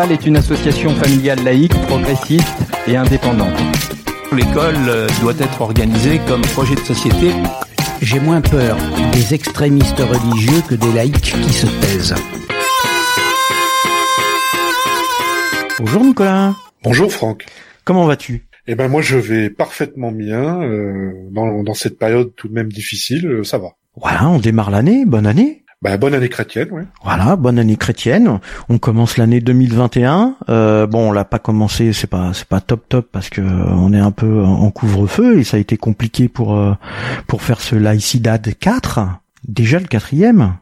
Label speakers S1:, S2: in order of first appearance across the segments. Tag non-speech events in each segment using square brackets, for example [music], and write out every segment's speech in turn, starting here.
S1: Principal est une association familiale laïque, progressiste et indépendante.
S2: L'école euh, doit être organisée comme projet de société.
S3: J'ai moins peur des extrémistes religieux que des laïcs qui se taisent.
S4: Bonjour Nicolas.
S5: Bonjour Franck.
S4: Comment vas-tu?
S5: Eh ben moi je vais parfaitement bien euh, dans, dans cette période tout de même difficile, euh, ça va.
S4: Voilà, on démarre l'année, bonne année.
S5: Bah, bonne année chrétienne, oui.
S4: Voilà, bonne année chrétienne. On commence l'année 2021. Euh, bon, on l'a pas commencé, c'est pas c'est pas top top parce que euh, on est un peu en couvre-feu et ça a été compliqué pour euh, pour faire ce Laicidad 4. Déjà le quatrième.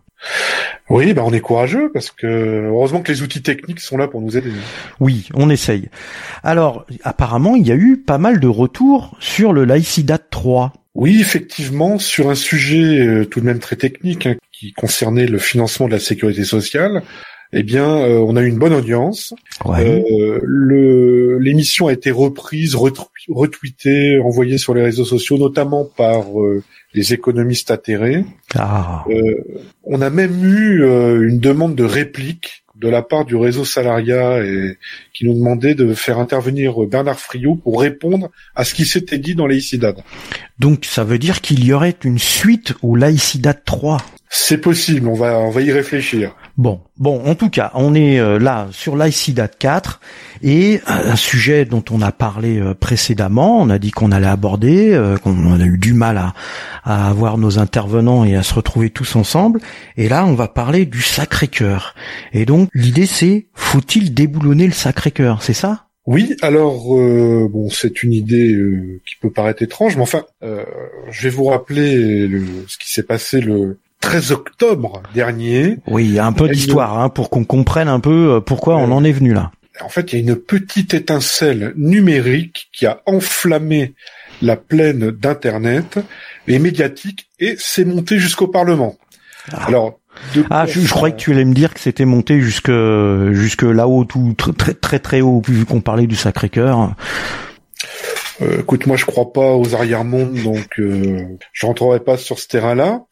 S5: Oui, bah on est courageux parce que heureusement que les outils techniques sont là pour nous aider.
S4: Oui, on essaye. Alors, apparemment, il y a eu pas mal de retours sur le Laicidad 3.
S5: Oui, effectivement, sur un sujet euh, tout de même très technique hein, qui concernait le financement de la sécurité sociale, eh bien, euh, on a eu une bonne audience.
S4: Ouais.
S5: Euh, le l'émission a été reprise, retweetée, envoyée sur les réseaux sociaux, notamment par les économistes atterrés.
S4: Ah.
S5: on a même eu une demande de réplique de la part du réseau salariat et qui nous demandait de faire intervenir Bernard Friot pour répondre à ce qui s'était dit dans l'AICIDAD.
S4: Donc ça veut dire qu'il y aurait une suite au l'AICIDAD 3
S5: C'est possible, on va, on va y réfléchir.
S4: Bon, bon, en tout cas, on est euh, là sur l'ICDAT 4 et euh, un sujet dont on a parlé euh, précédemment, on a dit qu'on allait aborder, qu'on a eu du mal à, à avoir nos intervenants et à se retrouver tous ensemble. Et là, on va parler du Sacré-Cœur. Et donc, l'idée c'est, faut-il déboulonner le Sacré-Cœur, c'est ça?
S5: Oui, alors bon, c'est une idée qui peut paraître étrange, mais enfin, je vais vous rappeler le, ce qui s'est passé le 13 octobre dernier.
S4: Oui, il y a un peu d'histoire hein, pour qu'on comprenne un peu euh, pourquoi on en est venu là.
S5: En fait, il y a une petite étincelle numérique qui a enflammé la plaine d'Internet et médiatique et s'est montée jusqu'au Parlement.
S4: Ah. Alors, ah, je, croyais que tu allais me dire que c'était monté jusque jusque là-haut, tout très très très haut, vu qu'on parlait du Sacré-Cœur.
S5: Euh, écoute, moi je crois pas aux arrière-mondes, donc euh, je rentrerai pas sur ce terrain-là.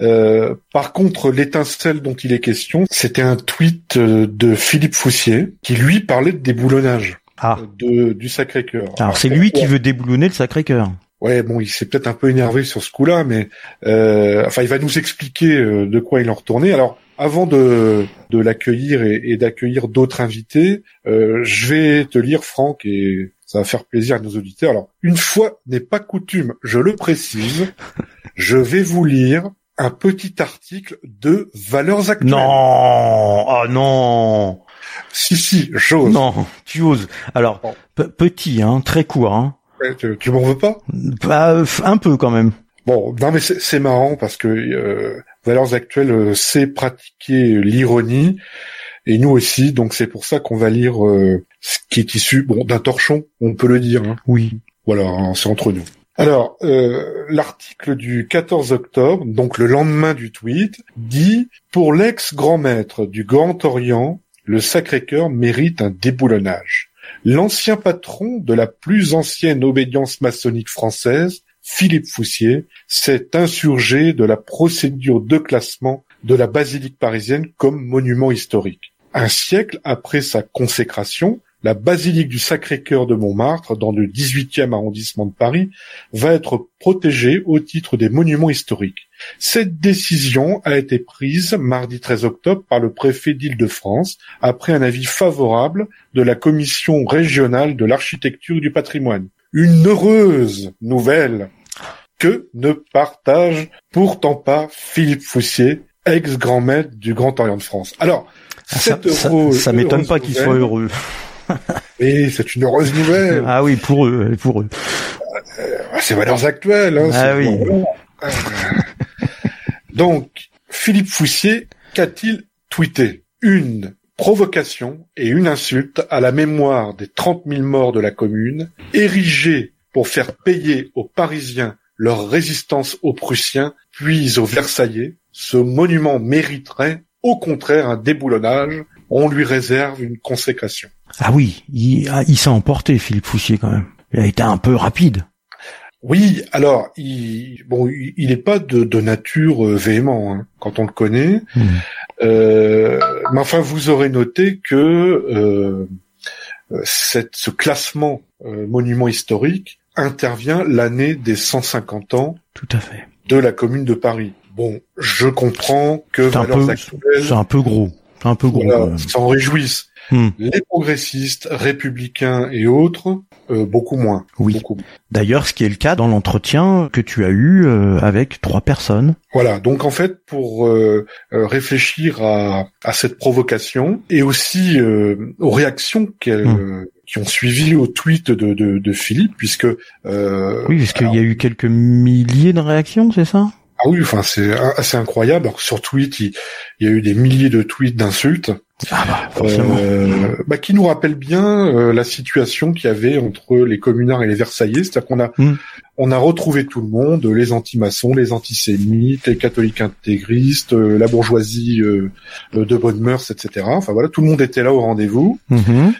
S5: Euh, par contre, l'étincelle dont il est question, c'était un tweet euh, de Philippe Foussier qui lui parlait de déboulonnage
S4: ah.
S5: de, du Sacré-Cœur.
S4: Alors c'est lui qui veut déboulonner le Sacré-Cœur.
S5: Ouais, bon, il s'est peut-être un peu énervé sur ce coup-là, mais euh, enfin, il va nous expliquer euh, de quoi il en retournait. Alors, avant de, de l'accueillir et, et d'accueillir d'autres invités, euh, je vais te lire, Franck, et ça va faire plaisir à nos auditeurs. Alors, une fois n'est pas coutume, je le précise, je vais vous lire un petit article de valeurs actuelles.
S4: Non, ah non.
S5: Si si, j'ose.
S4: Non, tu oses. Alors petit, hein, très court. Hein.
S5: tu, m'en veux pas?
S4: Bah un peu quand même.
S5: Bon, non mais c'est marrant parce que euh, valeurs actuelles euh, sait pratiquer l'ironie et nous aussi, donc c'est pour ça qu'on va lire euh, ce qui est issu bon d'un torchon, on peut le dire. Hein.
S4: Oui.
S5: Voilà, hein, c'est entre nous. Alors, euh, l'article du 14 octobre, donc le lendemain du tweet, dit « Pour l'ex-grand maître du Grand Orient, le Sacré-Cœur mérite un déboulonnage. L'ancien patron de la plus ancienne obédience maçonnique française, Philippe Foussier, s'est insurgé de la procédure de classement de la basilique parisienne comme monument historique. Un siècle après sa consécration, la basilique du Sacré-Cœur de Montmartre, dans le 18e arrondissement de Paris, va être protégée au titre des monuments historiques. Cette décision a été prise mardi 13 octobre par le préfet d'Île-de-France après un avis favorable de la commission régionale de l'architecture et du patrimoine. Une heureuse nouvelle que ne partage pourtant pas Philippe Foussier, ex-grand maître du Grand Orient de France. Alors,
S4: ah, ça, ça m'étonne pas qu'il soit heureux. [laughs]
S5: C'est une heureuse nouvelle.
S4: Ah oui, pour eux, pour eux.
S5: Euh, c'est valeurs actuelles. Hein,
S4: ah oui.
S5: Euh, [laughs] donc, Philippe Foussier, qu'a-t-il tweeté? Une provocation et une insulte à la mémoire des 30 000 morts de la commune, érigée pour faire payer aux Parisiens leur résistance aux Prussiens, puis aux Versaillais. Ce monument mériterait, au contraire, un déboulonnage. On lui réserve une consécration.
S4: Ah oui, il, ah, il s'est emporté, Philippe Foussier, quand même. Il a été un peu rapide.
S5: Oui, alors, il, bon, il n'est pas de, de nature euh, véhément, hein, quand on le connaît. Hmm. Euh, mais enfin, vous aurez noté que euh, cette, ce classement euh, monument historique intervient l'année des 150 ans
S4: Tout à fait.
S5: de la Commune de Paris. Bon, je comprends que
S4: C'est un
S5: valeurs
S4: peu,
S5: actuelles
S4: c'est un peu gros. C'est un peu gros.
S5: voilà, s'en réjouissent.
S4: Hmm.
S5: Les progressistes, républicains et autres, euh, beaucoup moins.
S4: Oui. D'ailleurs, ce qui est le cas dans l'entretien que tu as eu euh, avec trois personnes.
S5: Voilà, donc en fait, pour euh, euh, réfléchir à, à cette provocation et aussi euh, aux réactions qu'elle-
S4: Hmm.
S5: qui ont suivi au tweet de, de, de Philippe, puisque euh,
S4: Oui, parce qu'il y a eu quelques milliers de réactions, c'est ça?
S5: Ah oui, enfin c'est assez incroyable. Alors, sur tweet, il, il y a eu des milliers de tweets d'insultes,
S4: Ah bah,
S5: euh, bah, qui nous rappellent bien euh, la situation qu'il y avait entre les communards et les Versaillais, c'est-à-dire qu'on a
S4: Hmm.
S5: on a retrouvé tout le monde, les anti-maçons, les antisémites, les catholiques intégristes, euh, la bourgeoisie euh, euh, de bonne mœurs, etc. Enfin voilà, tout le monde était là au rendez-vous.
S4: Mhm.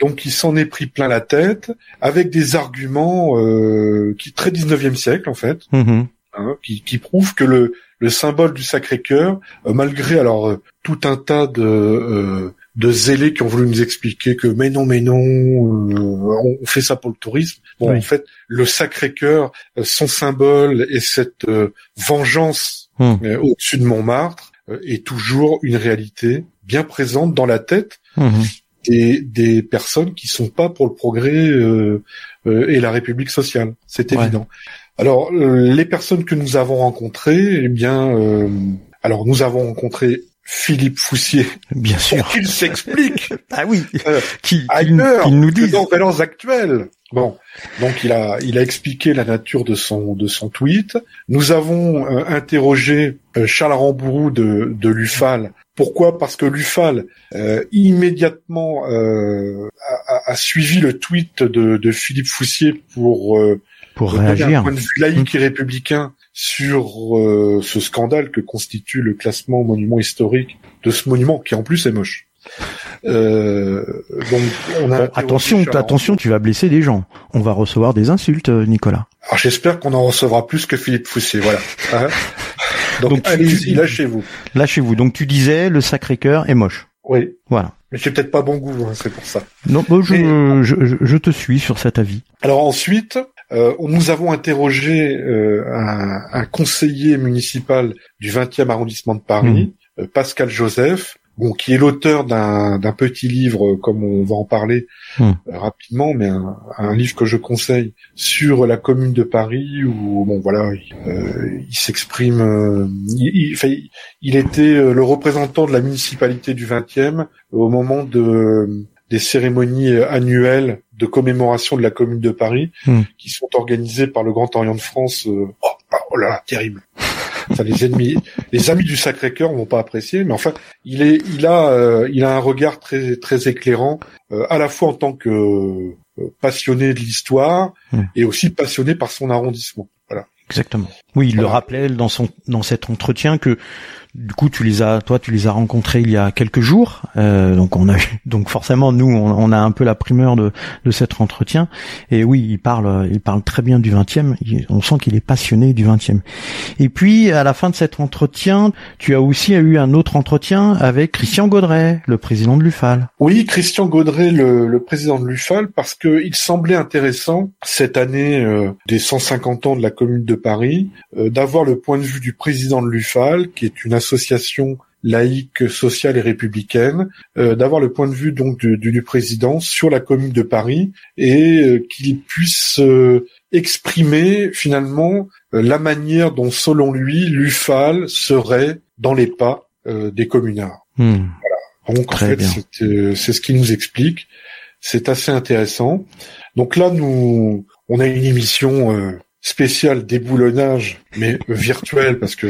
S5: Donc il s'en est pris plein la tête avec des arguments euh, qui très 19e siècle en fait,
S4: Mhm.
S5: hein, qui, qui prouvent que le, le symbole du Sacré-Cœur, euh, malgré alors euh, tout un tas de euh, de zélés qui ont voulu nous expliquer que mais non mais non euh, on fait ça pour le tourisme. Bon
S4: Oui.
S5: en fait le Sacré-Cœur, euh, son symbole et cette euh, vengeance
S4: Hmm.
S5: euh, au-dessus de Montmartre est toujours une réalité bien présente dans la tête
S4: Mhm.
S5: des, des personnes qui sont pas pour le progrès euh, euh, et la République sociale. C'est
S4: Ouais.
S5: évident. Alors euh, les personnes que nous avons rencontrées, eh bien, euh, alors nous avons rencontré Philippe Foussier [laughs]
S4: Bien sûr.
S5: qu'il s'explique [laughs]
S4: Ah oui.
S5: Euh, [laughs]
S4: Qui,
S5: ailleurs
S4: qui nous disent.
S5: dans Valeurs Actuelles. Bon, donc il a il a expliqué la nature de son de son tweet. Nous avons euh, interrogé euh, Charles Rambourou de de l'UFAL. Pourquoi? Parce que l'UFAL euh, immédiatement euh, a, suivi le tweet de, de Philippe Foussier pour euh,
S4: Pour
S5: un
S4: réagir.
S5: point de vue laïque et républicain sur euh, ce scandale que constitue le classement monument historique de ce monument qui en plus est moche. Euh, donc on a
S4: Bon,
S5: interrogé
S4: attention, attention, tu vas blesser des gens. On va recevoir des insultes, euh, Nicolas.
S5: Alors j'espère qu'on en recevra plus que Philippe Foussier, voilà. [laughs] Hein Donc,
S4: Donc,
S5: allez-y, lâchez-vous.
S4: Lâchez-vous. Donc tu disais le Sacré-Cœur est moche.
S5: Oui,
S4: Voilà.
S5: mais j'ai peut-être pas bon goût, hein, c'est pour ça.
S4: Non, je,
S5: Mais-
S4: je, je- je te suis sur cet avis.
S5: Alors ensuite, euh, nous avons interrogé euh, un, un conseiller municipal du 20e arrondissement de Paris, euh, Pascal Joseph, bon, qui est l'auteur d'un petit livre, euh, comme on va en parler
S4: Hmm.
S5: euh, rapidement, mais un, un livre que je conseille sur la commune de Paris, où bon voilà, il, euh, il s'exprime, euh, il, il- il- était le représentant de la municipalité du 20e au moment de des cérémonies euh, annuelles de commémoration de la Commune de Paris,
S4: Hmm.
S5: qui sont organisées par le Grand Orient de France. euh, oh, ah, oh là là, terrible. Enfin, les ennemis, les amis du Sacré-Cœur vont pas apprécier, mais enfin, il est, il a, euh, il a un regard très, très éclairant, euh, à la fois en tant que euh, passionné de l'histoire
S4: Hmm.
S5: et aussi passionné par son arrondissement. Voilà.
S4: Exactement. Oui, il le rappelait dans son dans cet entretien que du coup tu les as toi tu les as rencontrés il y a quelques jours. Euh, donc on a [laughs] donc forcément nous on, on a un peu la primeur de de cet entretien et oui il parle il parle très bien du 20e. Il- on sent qu'il est passionné du 20e. Et puis à la fin de cet entretien, tu as aussi eu un autre entretien avec Christian Gaudret, le président de l'UFAL.
S5: Oui, Christian Gaudret, le, le président de l'UFAL, parce que il semblait intéressant cette année euh, des 150 ans de la Commune de Paris, euh, d'avoir le point de vue du président de l'UFAL, qui est une association laïque, sociale et républicaine, euh, d'avoir le point de vue donc du, du- président sur la Commune de Paris et euh, qu'il puisse euh, exprimer finalement euh, la manière dont, selon lui, l'UFAL serait dans les pas euh, des communards.
S4: Hmm.
S5: Donc
S4: Très
S5: en fait, c'est euh, c'est ce qui nous explique. C'est assez intéressant. Donc là, nous, on a une émission euh, spéciale déboulonnage, mais virtuelle parce que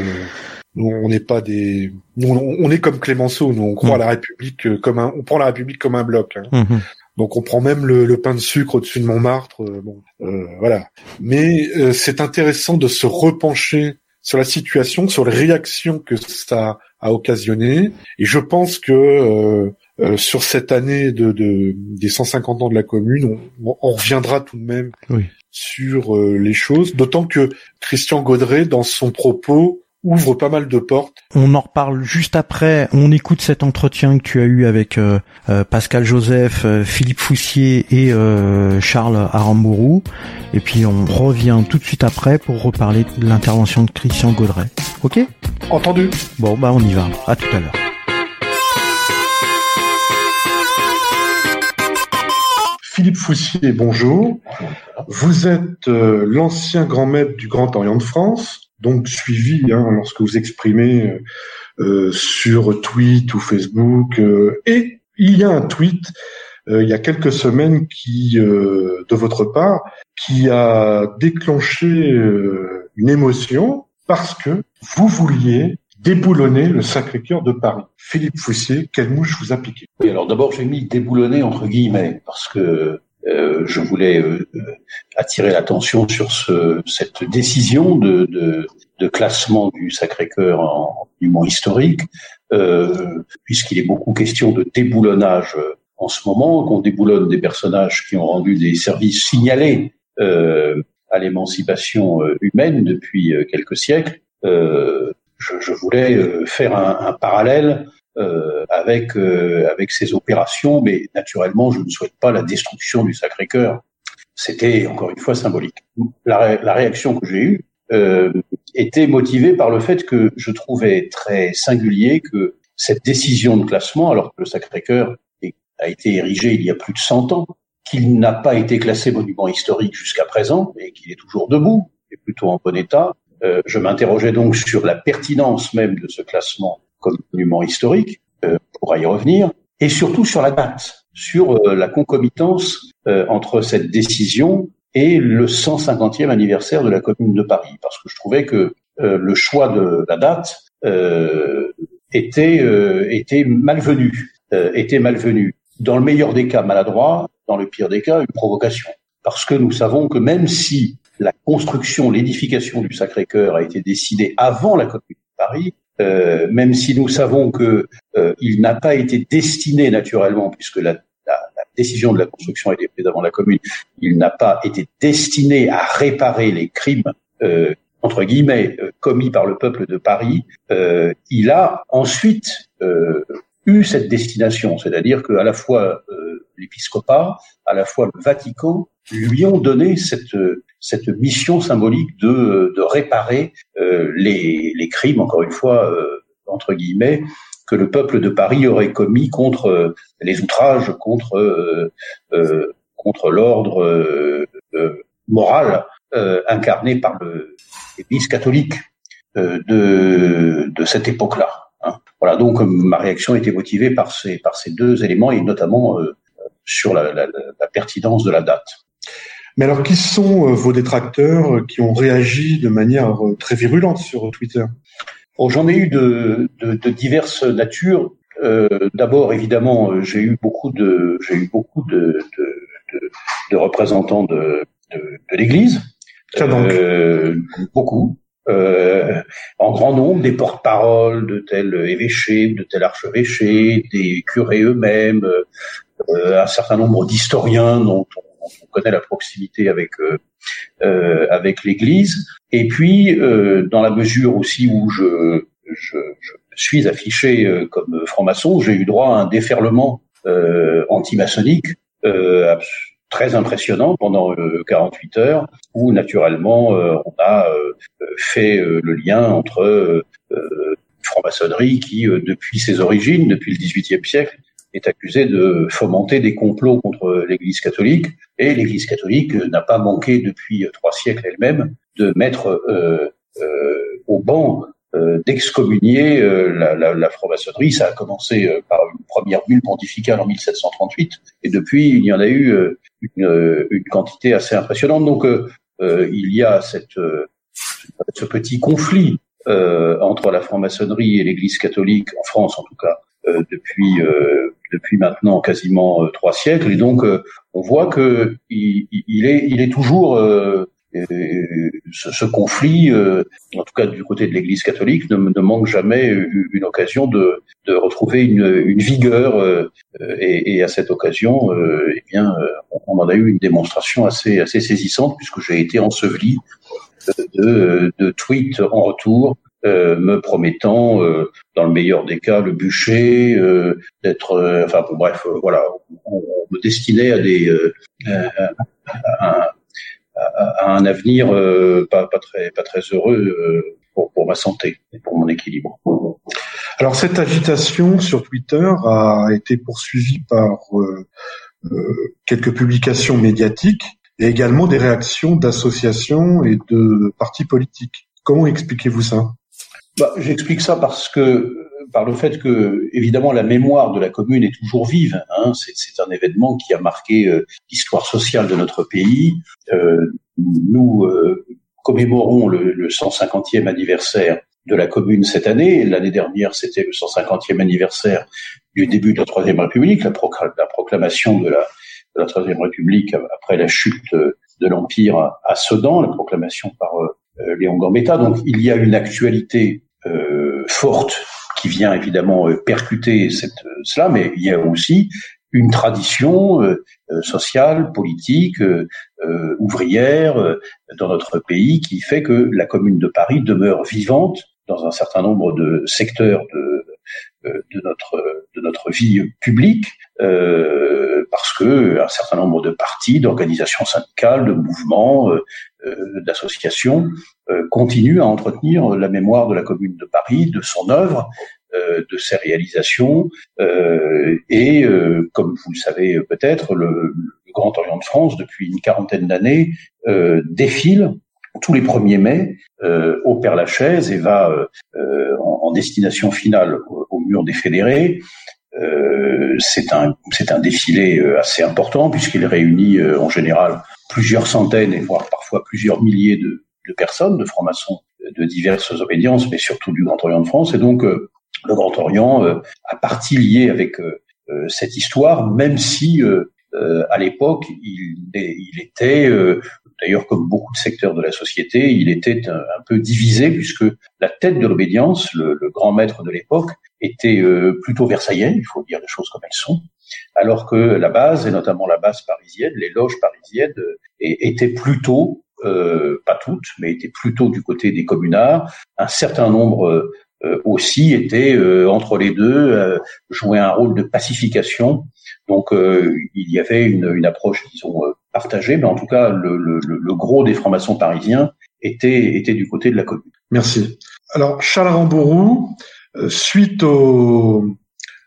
S5: nous, on n'est pas des, nous, on, est comme Clémenceau. Nous, on croit
S4: Mm.
S5: à la République euh, comme un, on prend la République comme un bloc. hein.
S4: Mhm.
S5: Donc on prend même le, le pain de sucre au-dessus de Montmartre. euh, bon, euh, voilà. Mais euh, c'est intéressant de se repencher sur la situation, sur les réactions que ça a occasionné. Et je pense que euh, euh, sur cette année de, de des 150 ans de la commune, on, on reviendra tout de même
S4: Oui.
S5: sur les choses. D'autant que Christian Gaudret, dans son propos, ouvre pas mal de portes.
S4: On en reparle juste après. On écoute cet entretien que tu as eu avec euh, euh, Pascal Joseph, Philippe Foussier et Charles Arambourou. Et puis on revient tout de suite après pour reparler de l'intervention de Christian Gaudret. Ok?
S5: Entendu.
S4: Bon bah on y va. À tout à l'heure.
S5: Philippe Foussier, bonjour. Vous êtes euh, l'ancien grand maître du Grand Orient de France, donc suivi hein, lorsque vous exprimez euh, euh, sur tweet ou Facebook. et il y a un tweet il y a quelques semaines qui, de votre part, qui a déclenché une émotion parce que vous vouliez déboulonner le Sacré-Cœur de Paris. Philippe Foussier, quelle mouche vous a piqué?
S6: Oui, alors d'abord j'ai mis déboulonner entre guillemets parce que euh, je voulais euh, attirer l'attention sur ce, cette décision de, de, de classement du Sacré-Cœur en monument historique, euh, puisqu'il est beaucoup question de déboulonnage en ce moment, qu'on déboulonne des personnages qui ont rendu des services signalés euh, à l'émancipation humaine depuis quelques siècles. Euh, je, je, voulais faire un, un parallèle euh, avec euh, avec ces opérations, mais naturellement, je ne souhaite pas la destruction du Sacré-Cœur. C'était encore une fois symbolique. La, réaction que j'ai eue euh, était motivée par le fait que je trouvais très singulier que cette décision de classement, alors que le Sacré-Cœur a été érigé il y a plus de 100 ans, qu'il n'a pas été classé monument historique jusqu'à présent et qu'il est toujours debout et plutôt en bon état. Euh, je m'interrogeais donc sur la pertinence même de ce classement comme monument historique, euh, on pourra y revenir, et surtout sur la date, sur euh, la concomitance euh, entre cette décision et le 150e anniversaire de la Commune de Paris, parce que je trouvais que le choix de la date était était malvenu, était malvenu. Dans le meilleur des cas, maladroit. Dans le pire des cas, une provocation. Parce que nous savons que même si la construction, l'édification du Sacré-Cœur a été décidée avant la Commune de Paris, euh, même si nous savons que euh, n'a pas été destiné naturellement, puisque la, la, la, décision de la construction a été prise avant la commune, il n'a pas été destiné à réparer les crimes euh, entre guillemets commis par le peuple de Paris. il a ensuite eu cette destination, c'est-à-dire qu'à la fois l'épiscopat, à la fois le Vatican lui ont donné cette cette mission symbolique de, de réparer euh, les, les, crimes, encore une fois, euh, entre guillemets, que le peuple de Paris aurait commis contre euh, les outrages, contre euh, contre l'ordre moral incarné par l'Église catholique de, de cette époque-là. Hein. Voilà, donc ma réaction était motivée par ces par ces deux éléments et notamment sur la, la pertinence de la date.
S5: Mais alors, qui sont euh, vos détracteurs euh, qui ont réagi de manière euh, très virulente sur Twitter?
S6: Oh, J'en ai eu de, de, de diverses natures. Euh, D'abord, évidemment, j'ai eu beaucoup de, j'ai eu beaucoup de, de, de représentants de, de, l'Église.
S5: Euh,
S6: beaucoup. Euh, en grand nombre, des porte-paroles de tel évêché, de tel archevêché, des curés eux-mêmes, euh, un certain nombre d'historiens dont on on connaît la proximité avec euh, euh, avec l'Église. Et puis, euh, dans la mesure aussi où je, je, je suis affiché comme franc-maçon, j'ai eu droit à un déferlement anti-maçonnique très impressionnant pendant 48 heures, où naturellement on a fait le lien entre franc-maçonnerie qui, depuis ses origines, depuis le XVIIIe siècle, est accusé de fomenter des complots contre l'Église catholique, et l'Église catholique n'a pas manqué depuis trois siècles elle-même de mettre euh, euh, au banc euh, d'excommunier euh, la, la, la franc-maçonnerie. Ça a commencé euh, par une première bulle pontificale en 1738, et depuis il y en a eu une, une quantité assez impressionnante. Donc il y a cette, ce petit conflit entre la franc-maçonnerie et l'Église catholique en France, en tout cas, depuis depuis maintenant quasiment euh, trois siècles. Et donc, euh, on voit que il, est, il est toujours euh, ce, ce, conflit, en tout cas du côté de l'Église catholique, ne, ne manque jamais une occasion de, de retrouver une, une vigueur. Et, et, à cette occasion, eh bien, on en a eu une démonstration assez, assez saisissante puisque j'ai été enseveli de, de tweets en retour me promettant, dans le meilleur des cas, le bûcher, d'être, enfin bon, bref, voilà, on, me destinait à des à, un avenir pas, pas très pas très heureux pour, pour ma santé et pour mon équilibre.
S5: Alors cette agitation sur Twitter a été poursuivie par quelques publications médiatiques et également des réactions d'associations et de partis politiques. Comment expliquez-vous ça?
S6: Bah, J'explique ça parce que par le fait que évidemment la mémoire de la commune est toujours vive. Hein, c'est un événement qui a marqué euh, l'histoire sociale de notre pays. Euh, nous euh, commémorons le, le 150e anniversaire de la commune cette année. L'année dernière, c'était le 150e anniversaire du début de la Troisième République, la, la proclamation de la, de la Troisième République après la chute de l'Empire à Sedan, la proclamation par euh, Léon Gambetta. Donc il y a une actualité forte qui vient évidemment euh, percuter cette, cela, mais il y a aussi une tradition sociale, politique, ouvrière dans notre pays qui fait que la Commune de Paris demeure vivante dans un certain nombre de secteurs de, de notre de notre vie publique euh, parce que un certain nombre de partis, d'organisations syndicales, de mouvements, euh, euh, d'associations continuent à entretenir la mémoire de la Commune de Paris, de son œuvre, de ses réalisations et comme vous le savez peut-être, le, Grand Orient de France depuis une quarantaine d'années défile tous les 1er mai euh, au Père Lachaise et va euh, en, destination finale au mur des fédérés. Euh, c'est un c'est un défilé euh, assez important puisqu'il réunit euh, en général plusieurs centaines et voire parfois plusieurs milliers de, de personnes, de francs-maçons de diverses obédiences, mais surtout du Grand Orient de France. Et donc le Grand Orient a partie liée avec cette histoire, même si à l'époque il, il, était d'ailleurs comme beaucoup de secteurs de la société, il était un, peu divisé puisque la tête de l'obédience, le, le, grand maître de l'époque, était euh, plutôt versaillais, il faut dire les choses comme elles sont, alors que la base, et notamment la base parisienne, les loges parisiennes, euh, étaient plutôt, euh, pas toutes, mais étaient plutôt du côté des communards. Un certain nombre euh, aussi étaient entre les deux, jouaient un rôle de pacification. Donc il y avait une, une approche, disons, partagée, mais en tout cas le, le, le gros des francs-maçons parisiens était, était du côté de la commune.
S5: Merci. Alors Charles Rambourou, euh, suite au,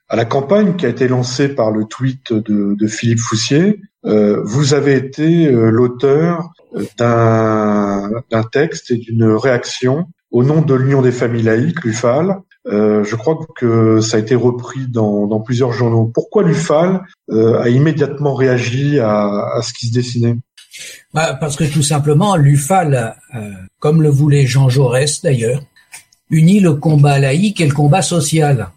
S5: à la campagne qui a été lancée par le tweet de, de Philippe Foussier, euh, vous avez été euh, l'auteur d'un texte et d'une réaction au nom de l'Union des familles laïques, l'UFAL. Euh, je crois que ça a été repris dans, plusieurs journaux. Pourquoi l'UFAL euh, a immédiatement réagi à, ce qui se dessinait?
S3: Bah, Parce que tout simplement, l'UFAL, euh, comme le voulait Jean Jaurès d'ailleurs, unit le combat laïque et le combat social.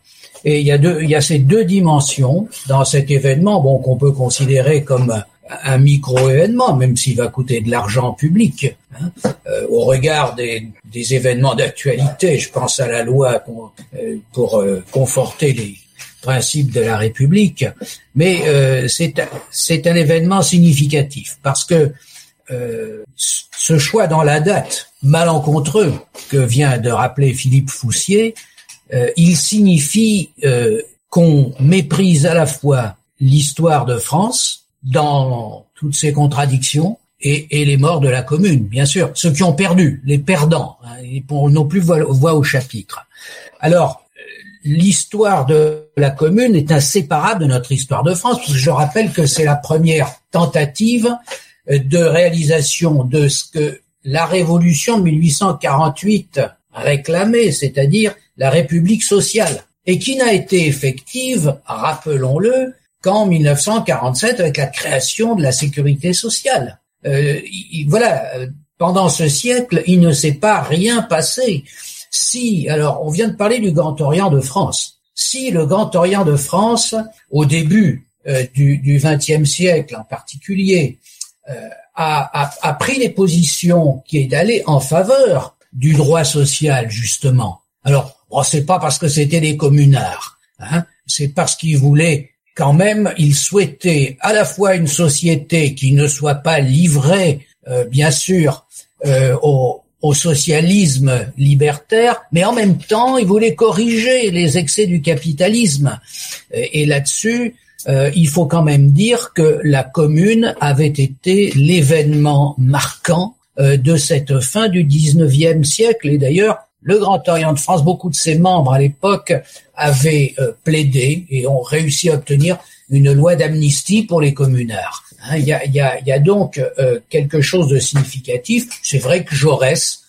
S3: Et il y y a ces deux dimensions dans cet événement, bon, qu'on peut considérer comme un micro-événement, même s'il va coûter de l'argent public, hein, euh, au regard des, des événements d'actualité. Je pense à la loi pour, euh, pour euh, conforter les principes de la République, mais euh, c'est un événement significatif parce que euh, ce choix dans la date malencontreux que vient de rappeler Philippe Foussier, il signifie qu'on méprise à la fois l'histoire de France dans toutes ses contradictions et, et, les morts de la commune, bien sûr, ceux qui ont perdu, les perdants, hein, ils n'ont plus voix, au chapitre. Alors, l'histoire de la commune est inséparable de notre histoire de France, parce que je rappelle que c'est la première tentative de réalisation de ce que la révolution de 1848 réclamait, c'est-à-dire la République sociale, et qui n'a été effective, rappelons-le, qu'en 1947 avec la création de la sécurité sociale. Euh, voilà, pendant ce siècle, il ne s'est pas rien passé. Si, alors, on vient de parler du Grand Orient de France. Si le Grand Orient de France, au début euh, du XXe siècle en particulier, euh, a, a, a, pris des positions qui est d'aller en faveur du droit social justement. Alors, bon, c'est pas parce que c'était des communards, hein, c'est parce qu'ils voulaient quand même, ils souhaitaient à la fois une société qui ne soit pas livrée, euh, bien sûr, euh, au socialisme libertaire, mais en même temps, il voulait corriger les excès du capitalisme. Et là-dessus, euh, il faut quand même dire que la commune avait été l'événement marquant euh, de cette fin du 19e siècle. Et d'ailleurs, le Grand Orient de France, beaucoup de ses membres à l'époque avaient euh, plaidé et ont réussi à obtenir une loi d'amnistie pour les communards. Hein, il, y a, donc quelque chose de significatif. C'est vrai que Jaurès,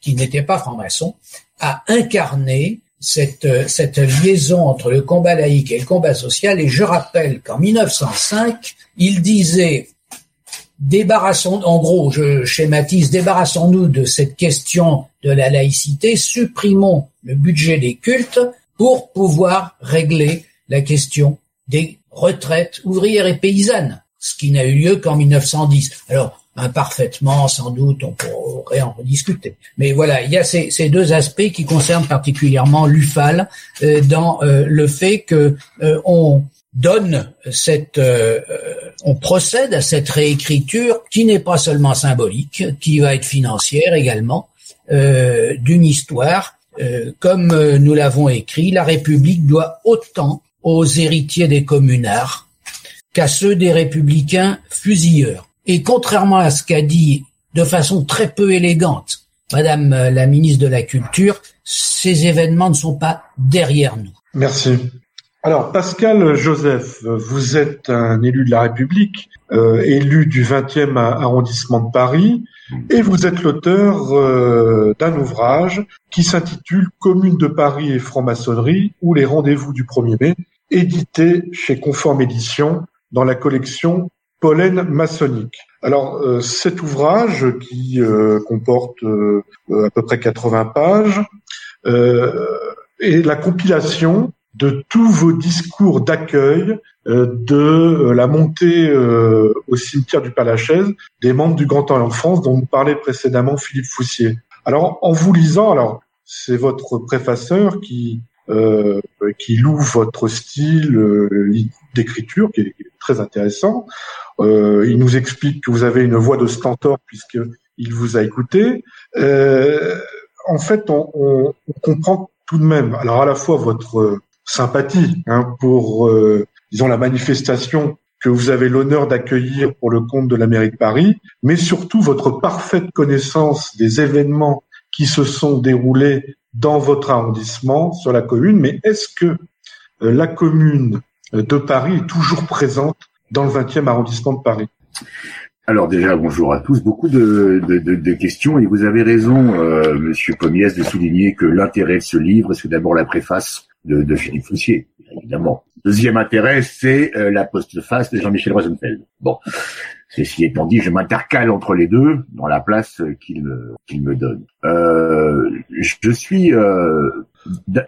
S3: qui n'était pas franc-maçon, a incarné cette, euh, cette liaison entre le combat laïque et le combat social. Et je rappelle qu'en 1905, il disait débarrassons, en gros, je schématise, débarrassons-nous de cette question de la laïcité, supprimons le budget des cultes pour pouvoir régler la question des retraites ouvrières et paysannes, ce qui n'a eu lieu qu'en 1910. Alors, imparfaitement, sans doute, on pourrait en rediscuter. Mais voilà, il y a ces, ces deux aspects qui concernent particulièrement l'UFAL euh, dans euh, le fait que euh, on donne cette, on procède à cette réécriture qui n'est pas seulement symbolique, qui va être financière également, d'une histoire. comme nous l'avons écrit, la République doit autant aux héritiers des communards qu'à ceux des républicains fusilleurs. Et contrairement à ce qu'a dit de façon très peu élégante Madame euh, la ministre de la Culture, ces événements ne sont pas derrière nous.
S5: Merci. Alors Pascal Joseph, vous êtes un élu de la République, euh, élu du 20e arrondissement de Paris, et vous êtes l'auteur euh, d'un ouvrage qui s'intitule Commune de Paris et franc-maçonnerie ou les rendez-vous du 1er mai, édité chez Conforme Édition dans la collection pollen maçonnique. Alors euh, cet ouvrage qui euh, comporte euh, à peu près 80 pages est la compilation de tous vos discours d'accueil de la montée au cimetière du Père-Lachaise des membres du Grand Orient de France dont nous parlait précédemment Philippe Foussier. Alors en vous lisant, alors c'est votre préfaceur qui qui loue votre style d'écriture qui est très intéressant. Euh, il nous explique que vous avez une voix de stentor puisque il vous a écouté. Euh, en fait, on, on, comprend tout de même, alors à la fois votre sympathie hein, pour, euh, disons, la manifestation que vous avez l'honneur d'accueillir pour le compte de la mairie de Paris, mais surtout votre parfaite connaissance des événements qui se sont déroulés dans votre arrondissement, sur la commune. Mais est-ce que euh, la commune de Paris est toujours présente dans le 20e arrondissement de Paris?
S7: Alors déjà bonjour à tous, beaucoup de, de, de, de questions et vous avez raison, euh, Monsieur Pommiès, de souligner que l'intérêt de ce livre, c'est d'abord la préface de, de, Philippe Foussier, évidemment. Deuxième intérêt, c'est euh, la postface de Jean-Michel Rosenfeld. Bon, ceci étant dit, je m'intercale entre les deux dans la place qu'il qu'il me donne. Euh, je suis euh,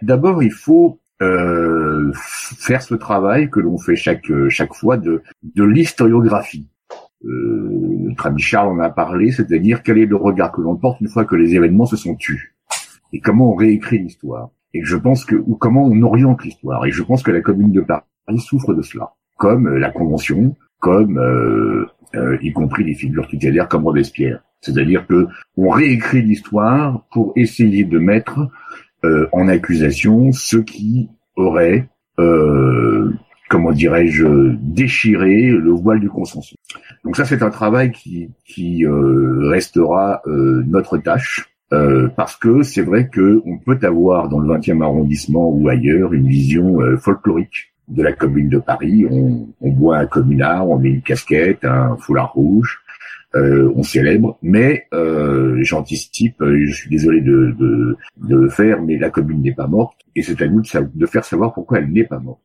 S7: d'abord, il faut euh, faire ce travail que l'on fait chaque chaque fois de de l'historiographie. Euh, notre ami Charles en a parlé, c'est-à-dire quel est le regard que l'on porte une fois que les événements se sont tus et comment on réécrit l'histoire. Et je pense que ou comment on oriente l'histoire. Et je pense que la Commune de Paris souffre de cela, comme euh, la Convention, comme euh, euh, y compris les figures tutélaires comme Robespierre. C'est-à-dire que on réécrit l'histoire pour essayer de mettre en accusation ceux qui auraient, comment dirais-je, déchiré le voile du consensus. Donc ça, c'est un travail qui, restera notre tâche. Parce que c'est vrai que on peut avoir dans le 20e arrondissement ou ailleurs une vision folklorique de la commune de Paris. On, on boit un communard, on met une casquette, un foulard rouge, euh, on célèbre, mais euh, j'anticipe, euh, je suis désolé de, de, de, le faire, mais la commune n'est pas morte, et c'est à nous de, faire savoir pourquoi elle n'est pas morte.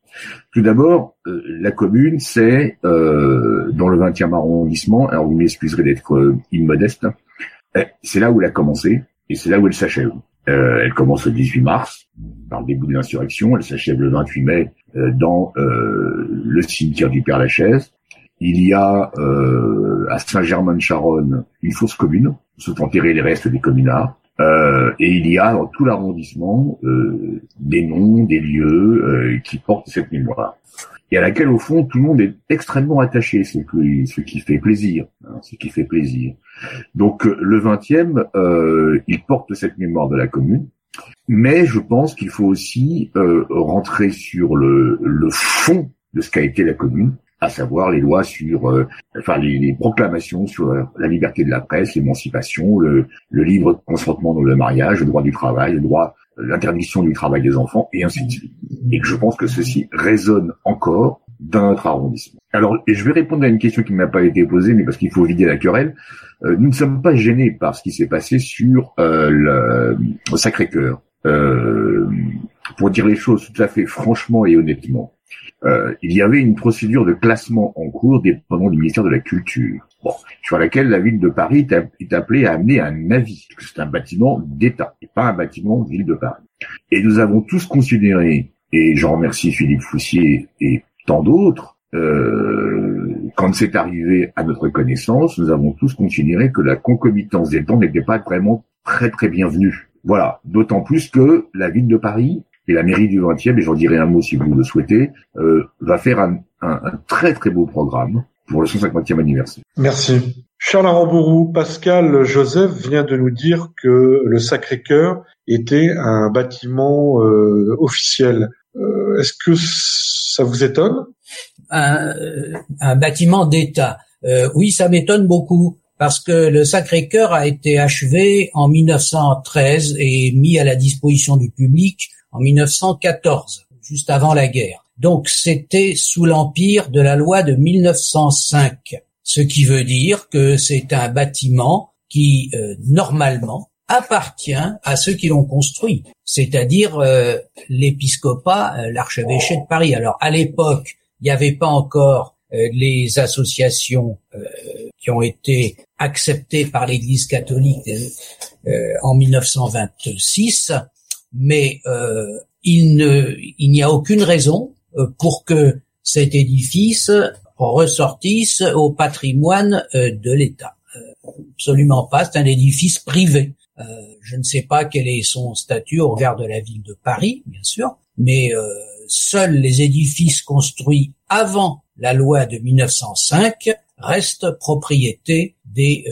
S7: Tout d'abord, la commune, c'est dans le 20e arrondissement, alors vous m'excuserez d'être immodeste, c'est là où elle a commencé, et c'est là où elle s'achève. elle commence le 18 mars, par le début de l'insurrection, elle s'achève le 28 mai dans le cimetière du Père-Lachaise, il y a euh, à Saint-Germain-de-Charonne une fosse commune, où sont enterrés les restes des communards. Euh, et il y a dans tout l'arrondissement euh, des noms, des lieux qui portent cette mémoire. Et à laquelle au fond tout le monde est extrêmement attaché, ce ce qui fait plaisir, hein, ce qui fait plaisir. Donc le 20e, euh, il porte cette mémoire de la commune, mais je pense qu'il faut aussi euh, rentrer sur le, le fond de ce qu'a été la commune, à savoir les lois sur, euh, enfin les, proclamations sur la liberté de la presse, l'émancipation, le, le libre consentement dans le mariage, le droit du travail, le droit, l'interdiction du travail des enfants, et ainsi de suite. Et je pense que ceci résonne encore dans notre arrondissement. Alors, je vais répondre à une question qui ne m'a pas été posée, mais parce qu'il faut vider la querelle. Euh, nous ne sommes pas gênés par ce qui s'est passé sur euh, le, Sacré-Cœur. Euh, pour dire les choses tout à fait franchement et honnêtement, il y avait une procédure de classement en cours dépendant du ministère de la Culture, bon, sur laquelle la ville de Paris est appelée à amener un que c'est un bâtiment d'État, et pas un bâtiment ville de Paris. Et nous avons tous considéré, et j'en remercie Philippe Foussier et tant d'autres, euh, quand c'est arrivé à notre connaissance, nous avons tous considéré que la concomitance des temps n'était pas vraiment très très bienvenue. Voilà, d'autant plus que la ville de Paris et la mairie du 20e, et j'en dirai un mot si vous le souhaitez, euh, va faire un, un, très très beau programme pour le 150e anniversaire.
S5: Merci. Charles Arambourou, Pascal Joseph vient de nous dire que le Sacré-Cœur était un bâtiment euh, officiel. Euh, Est-ce que ça vous étonne?
S3: Un, un, bâtiment d'État. Euh, oui, ça m'étonne beaucoup parce que le Sacré-Cœur a été achevé en 1913 et mis à la disposition du public en 1914, juste avant la guerre. Donc c'était sous l'empire de la loi de 1905, ce qui veut dire que c'est un bâtiment qui euh, normalement appartient à ceux qui l'ont construit, c'est-à-dire euh, l'épiscopat, euh, l'archevêché de Paris. Alors à l'époque, il n'y avait pas encore les associations qui ont été acceptées par l'Église catholique en 1926, mais il ne, il n'y a aucune raison pour que cet édifice ressortisse au patrimoine euh, de l'État. Absolument pas. C'est un édifice privé. je ne sais pas quel est son statut au regard de la ville de Paris, bien sûr, mais seuls les édifices construits avant la loi de 1905 restent propriété des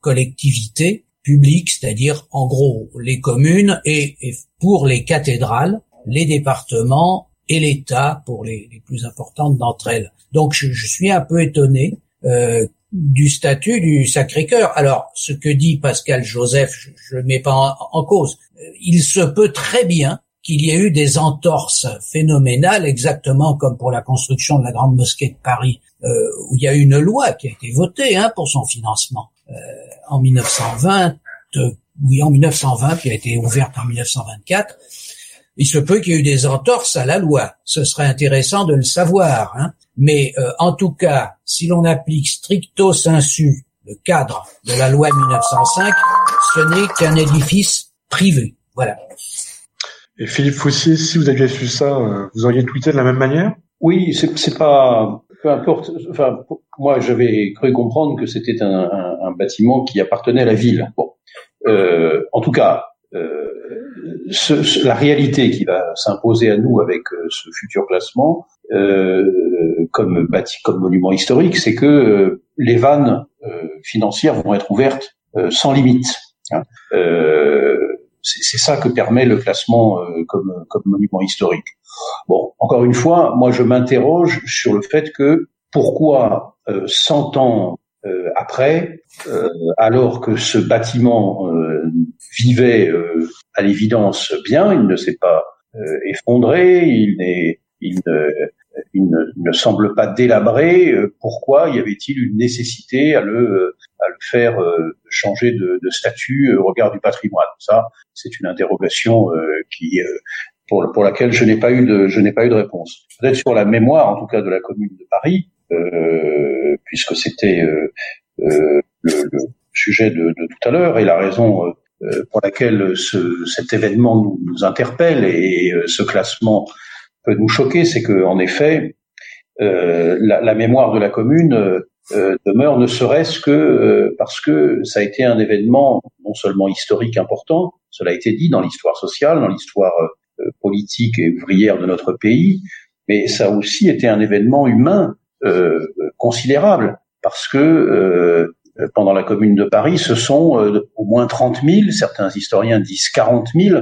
S3: collectivités publiques, c'est-à-dire en gros les communes et, pour les cathédrales, les départements et l'État pour les, plus importantes d'entre elles. Donc je, suis un peu étonné euh, du statut du Sacré-Cœur. Alors ce que dit Pascal Joseph, je ne mets pas en, cause. Il se peut très bien qu'il y ait eu des entorses phénoménales, exactement comme pour la construction de la grande mosquée de Paris, euh, où il y a une loi qui a été votée hein, pour son financement. Euh, en 1920, euh, oui, en 1920, qui a été ouverte en 1924. Il se peut qu'il y ait eu des entorses à la loi. Ce serait intéressant de le savoir. Hein. Mais euh, en tout cas, si l'on applique stricto sensu le cadre de la loi 1905, ce n'est qu'un édifice privé. Voilà.
S5: Et Philippe Foussier, si vous aviez su ça, vous auriez tweeté de la même manière?
S6: Oui, c'est pas peu importe. Enfin, moi, j'avais cru comprendre que c'était un, un, un, bâtiment qui appartenait à la ville. Bon, euh, en tout cas, euh, ce, la réalité qui va s'imposer à nous avec euh, ce futur classement, euh, comme bâti, comme monument historique, c'est que les vannes financières vont être ouvertes sans limite. Hein. c'est ça que permet le classement comme, comme monument historique. Bon, encore une fois, moi je m'interroge sur le fait que pourquoi euh, 100 ans euh, après, euh, alors que ce bâtiment euh, vivait à l'évidence bien, il ne s'est pas effondré, il, n'est, il, ne, il ne, semble pas délabré, pourquoi y avait-il une nécessité à le, à le faire changer de, de, statut au regard du patrimoine? Ça, c'est une interrogation qui pour, pour laquelle je n'ai pas eu de je n'ai pas eu de réponse. Peut-être sur la mémoire, en tout cas de la Commune de Paris, euh, puisque c'était euh, euh, le, le, sujet de, de, tout à l'heure et la raison euh, pour laquelle ce, cet événement nous, interpelle et, ce classement peut nous choquer, c'est que en effet, la, la, mémoire de la commune demeure ne serait-ce que parce que ça a été un événement non seulement historique important, cela a été dit dans l'histoire sociale, dans l'histoire politique et ouvrière de notre pays, mais ça a aussi été un événement humain euh, considérable parce que euh, pendant la Commune de Paris, ce sont euh, au moins 30 000, certains historiens disent 40 000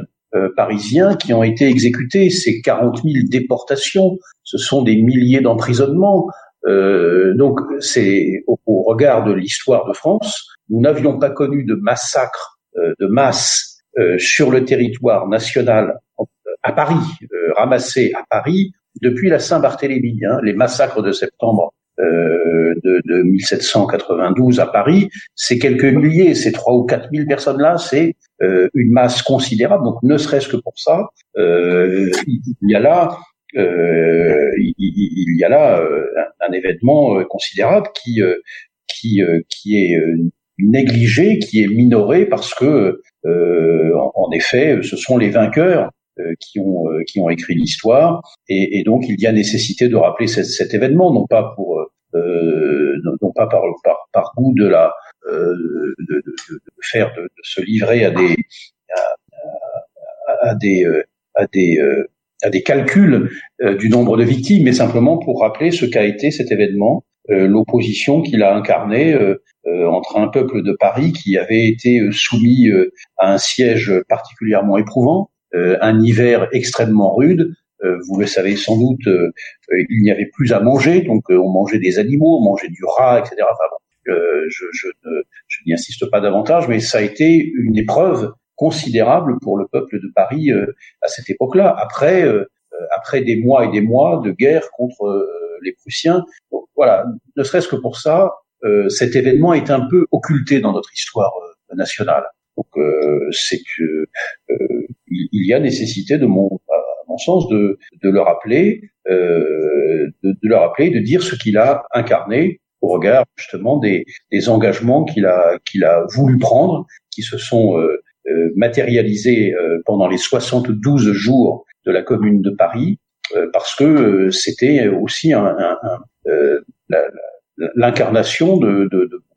S6: Parisiens qui ont été exécutés. Ces 40 000 déportations, ce sont des milliers d'emprisonnements. donc, c'est au, au, regard de l'histoire de France, nous n'avions pas connu de massacre de masse sur le territoire national à Paris, ramassé à Paris depuis la Saint-Barthélemy. Hein, les massacres de septembre euh, de, de, 1792 à Paris, c'est quelques milliers, c'est trois ou quatre mille personnes là, c'est euh, une masse considérable. Donc ne serait-ce que pour ça, euh, il y a là, euh, il, y a là euh, un, un, événement considérable qui qui qui est négligé, qui est minoré parce que en, effet, ce sont les vainqueurs euh, qui ont euh, qui ont écrit l'histoire. Et, et, donc il y a nécessité de rappeler cet, cet événement non pas pour euh, non pas par, par, par goût de la de, de, de, faire de, se livrer à des à, à des à des à des calculs du nombre de victimes, mais simplement pour rappeler ce qu'a été cet événement, l'opposition qu'il a incarné entre un peuple de Paris qui avait été soumis à un siège particulièrement éprouvant, euh, un hiver extrêmement rude. Euh, vous le savez sans doute, euh, il n'y avait plus à manger, donc on mangeait des animaux, on mangeait du rat, etc. je, je, je n'y insiste pas davantage, mais ça a été une épreuve considérable pour le peuple de Paris à cette époque-là. Après, après des mois et des mois de guerre contre les Prussiens, voilà, ne serait-ce que pour ça, cet événement est un peu occulté dans notre histoire nationale. Donc c'est que il y a nécessité, de mon, à mon sens, de, de le rappeler, euh, de, le rappeler, de dire ce qu'il a incarné au regard justement des, des engagements qu'il a voulu prendre, qui se sont euh, euh matérialisés euh, pendant les 72 jours de la Commune de Paris, euh, parce que c'était aussi l'incarnation de,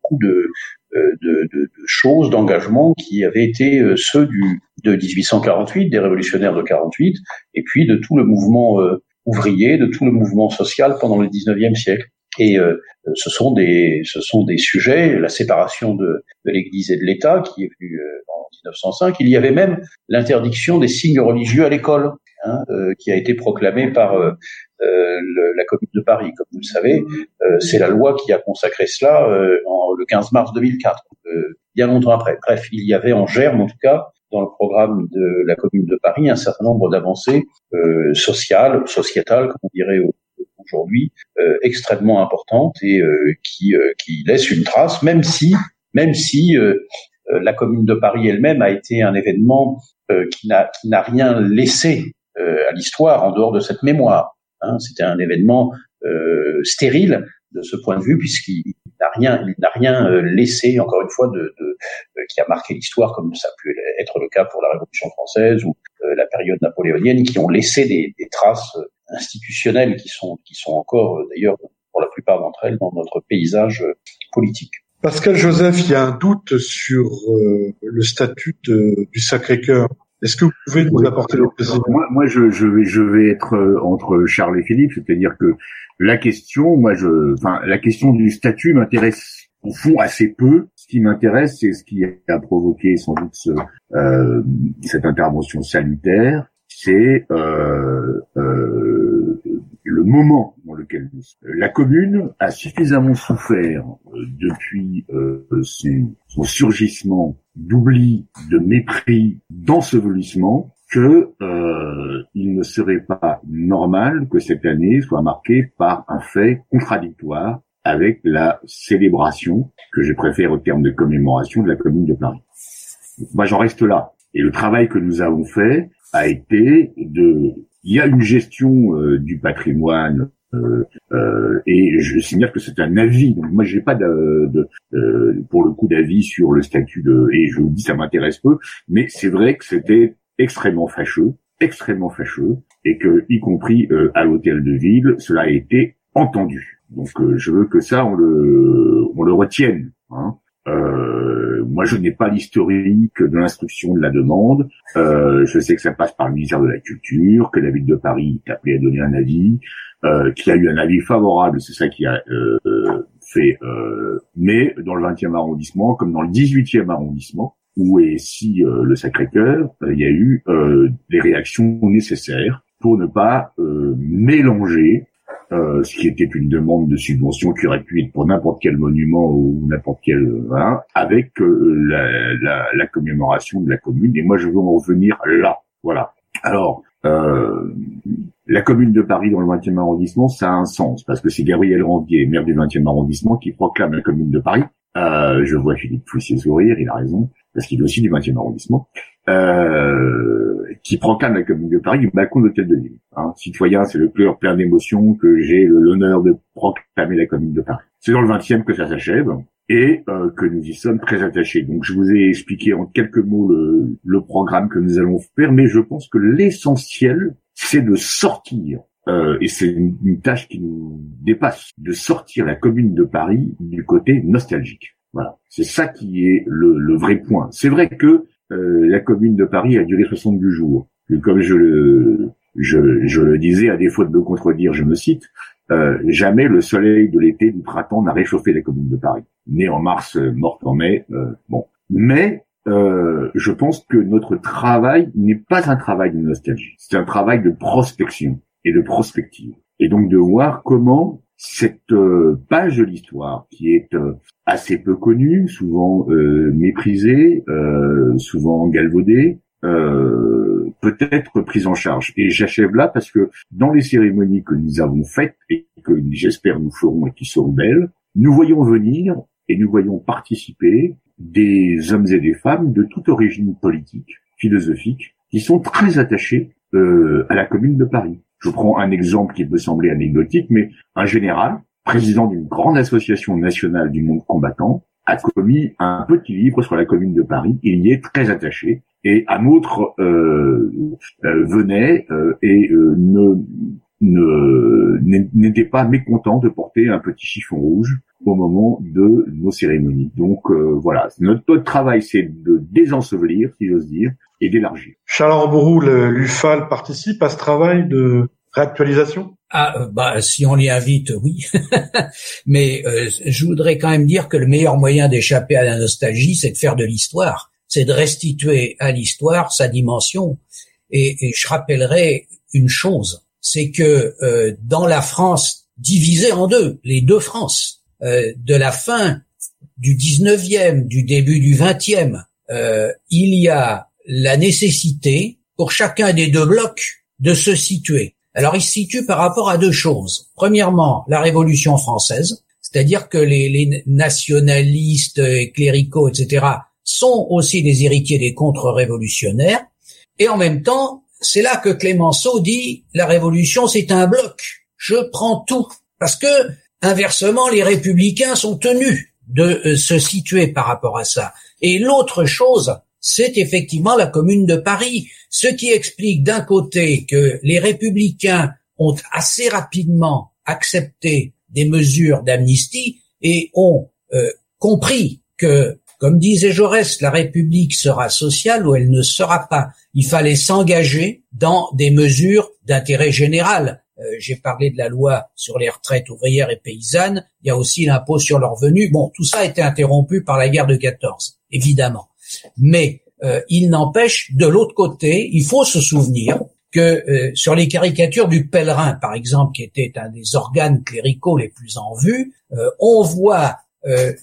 S6: beaucoup de, de, de, choses, d'engagements qui avaient été ceux du, de 1848, des révolutionnaires de 48, et puis de tout le mouvement euh, ouvrier, de tout le mouvement social pendant le 19e siècle. Et euh, ce sont des ce sont des sujets, la séparation de, de l'Église et de l'État qui est venue euh, en 1905. Il y avait même l'interdiction des signes religieux à l'école, hein, qui a été proclamée par le, la Commune de Paris. Comme vous le savez, c'est la loi qui a consacré cela en, le 15 mars 2004, bien longtemps après. Bref, il y avait en germe, en tout cas, dans le programme de la Commune de Paris un certain nombre d'avancées euh, sociales, sociétales, comme on dirait aujourd'hui, euh, extrêmement importantes et euh, qui, euh, qui laissent une trace, même si, même si euh, la Commune de Paris elle-même a été un événement qui n'a rien laissé à l'histoire en dehors de cette mémoire. Hein. C'était un événement stérile de ce point de vue puisqu'il n'a rien, il n'a rien laissé encore une fois de, de qui a marqué l'histoire, comme ça a pu être le cas pour la Révolution française ou euh, la période napoléonienne, qui ont laissé des, des, traces euh, institutionnelles qui sont, qui sont encore, euh, d'ailleurs, pour la plupart d'entre elles, dans notre paysage politique.
S5: Pascal Joseph, il y a un doute sur le statut du Sacré-Cœur. Est-ce que vous pouvez nous apporter le président
S7: Moi, moi je, je, vais, je vais être entre Charles et Philippe, c'est-à-dire que la question, moi, je, enfin, la question du statut m'intéresse au fond assez peu qui m'intéresse, c'est ce qui a provoqué sans doute ce, euh, cette intervention salutaire, c'est euh, euh, le moment dans lequel. La commune a suffisamment souffert euh, depuis euh, son, son, surgissement d'oubli, de mépris, d'ensevelissement, que euh, il ne serait pas normal que cette année soit marquée par un fait contradictoire avec la célébration, que je préfère au terme de commémoration, de la Commune de Paris. Moi, j'en reste là. Et le travail que nous avons fait a été de... Il y a une gestion euh, du patrimoine euh, euh, et je signale que c'est un avis. Donc moi, j'ai pas de, de pour le coup d'avis sur le statut de. Et je vous dis, ça m'intéresse peu, mais c'est vrai que c'était extrêmement fâcheux, extrêmement fâcheux, et que, y compris à l'hôtel de ville, cela a été entendu. Donc euh, je veux que ça on le on le retienne. Hein. Euh, moi, je n'ai pas l'historique de l'instruction de la demande. Euh, je sais que ça passe par le ministère de la Culture, que la ville de Paris est appelée à donner un avis, euh, qui a eu un avis favorable, c'est ça qui a euh, fait. Euh, mais dans le 20e arrondissement, comme dans le 18e arrondissement, où est si le Sacré-Cœur, il y a eu les réactions nécessaires pour ne pas mélanger euh, ce qui était une demande de subvention qui aurait pu être pour n'importe quel monument ou n'importe quel hein, avec euh, la, la, la, commémoration de la commune. Et moi, je veux en revenir là. Voilà. Alors, euh, la commune de Paris dans le 20e arrondissement, ça a un sens parce que c'est Gabriel Ranvier, maire du 20e arrondissement, qui proclame la commune de Paris. Euh, je vois Philippe Foussier sourire, il a raison, parce qu'il est aussi du 20e arrondissement. Euh, qui proclame la Commune de Paris du balcon de l'Hôtel de Ville. Hein, citoyen, c'est le cœur plein d'émotions que j'ai l'honneur de proclamer la Commune de Paris. C'est dans le 20e que ça s'achève et euh, que nous y sommes très attachés. Donc je vous ai expliqué en quelques mots le, le programme que nous allons faire, mais je pense que l'essentiel, c'est de sortir euh, et c'est une, une, tâche qui nous dépasse, de sortir la commune de Paris du côté nostalgique. Voilà, c'est ça qui est le, le vrai point. C'est vrai que la commune de Paris a duré 72 jours. comme je le, je, je, le disais, à défaut de me contredire, je me cite, euh, jamais le soleil de l'été, du printemps n'a réchauffé la commune de Paris. Né en mars, euh, morte en mai, euh, bon. Mais euh, je pense que notre travail n'est pas un travail de nostalgie, c'est un travail de prospection et de prospective. Et donc de voir comment cette page de l'histoire qui est assez peu connu, souvent euh, méprisé, euh, souvent galvaudé, euh, peut-être prise en charge. Et j'achève là parce que dans les cérémonies que nous avons faites et que j'espère nous ferons et qui seront belles, nous voyons venir et nous voyons participer des hommes et des femmes de toute origine politique, philosophique, qui sont très attachés euh, à la commune de Paris. Je prends un exemple qui peut sembler anecdotique, mais un général président d'une grande association nationale du monde combattant, a commis un petit livre sur la commune de Paris. Il y est très attaché. Et un autre euh, euh, venait euh, et ne n'était pas mécontent de porter un petit chiffon rouge au moment de nos cérémonies. Donc voilà, notre, notre travail, c'est de désensevelir, si j'ose dire, et d'élargir.
S5: Charles Bourou, l'UFAL participe à ce travail de réactualisation?
S3: Ah, euh, bah, si on l'y invite, oui. [laughs] Mais euh, je voudrais quand même dire que le meilleur moyen d'échapper à la nostalgie, c'est de faire de l'histoire. C'est de restituer à l'histoire sa dimension. Et, je rappellerai une chose, c'est que euh, dans la France divisée en deux, les deux France, de la fin du 19e, du début du 20e, il y a la nécessité pour chacun des deux blocs de se situer. Alors il se situe par rapport à deux choses. Premièrement, la Révolution française, c'est-à-dire que les, nationalistes, cléricaux, etc., sont aussi des héritiers des contre-révolutionnaires. Et en même temps, c'est là que Clémenceau dit la Révolution, c'est un bloc. Je prends tout. Parce que, inversement, les républicains sont tenus de euh, se situer par rapport à ça. Et l'autre chose, c'est effectivement la commune de Paris, ce qui explique d'un côté que les républicains ont assez rapidement accepté des mesures d'amnistie et ont euh, compris que, comme disait Jaurès, la République sera sociale ou elle ne sera pas. Il fallait s'engager dans des mesures d'intérêt général. Euh, j'ai parlé de la loi sur les retraites ouvrières et paysannes. Il y a aussi l'impôt sur le revenu. Bon, tout ça a été interrompu par la guerre de 14, évidemment. Mais euh, il n'empêche, de l'autre côté, il faut se souvenir que euh, sur les caricatures du pèlerin, par exemple, qui était un des organes cléricaux les plus en vue, euh, on voit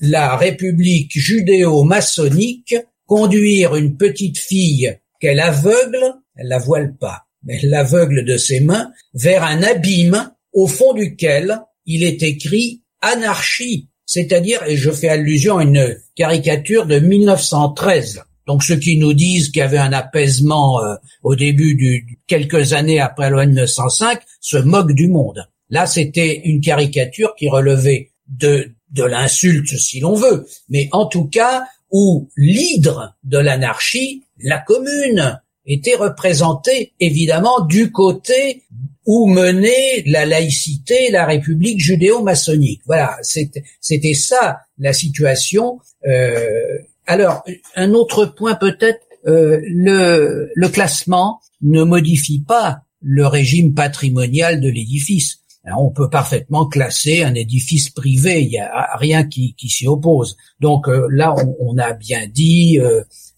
S3: la République judéo-maçonnique conduire une petite fille qu'elle aveugle, elle la voile pas, mais elle l'aveugle de ses mains, vers un abîme au fond duquel il est écrit anarchie, c'est-à-dire, et je fais allusion à une caricature de 1913, donc ceux qui nous disent qu'il y avait un apaisement euh, au début du quelques années après loi de 1905 se moquent du monde. Là, c'était une caricature qui relevait de de l'insulte si l'on veut, mais en tout cas où l'hydre de l'anarchie, la commune, était représentée évidemment du côté où menait la laïcité, la République judéo-maçonnique. Voilà, c'était ça la situation. Euh, alors, un autre point peut-être, euh, le, classement ne modifie pas le régime patrimonial de l'édifice. On peut parfaitement classer un édifice privé, il n'y a rien qui, s'y oppose. Donc euh, là, on, a bien dit,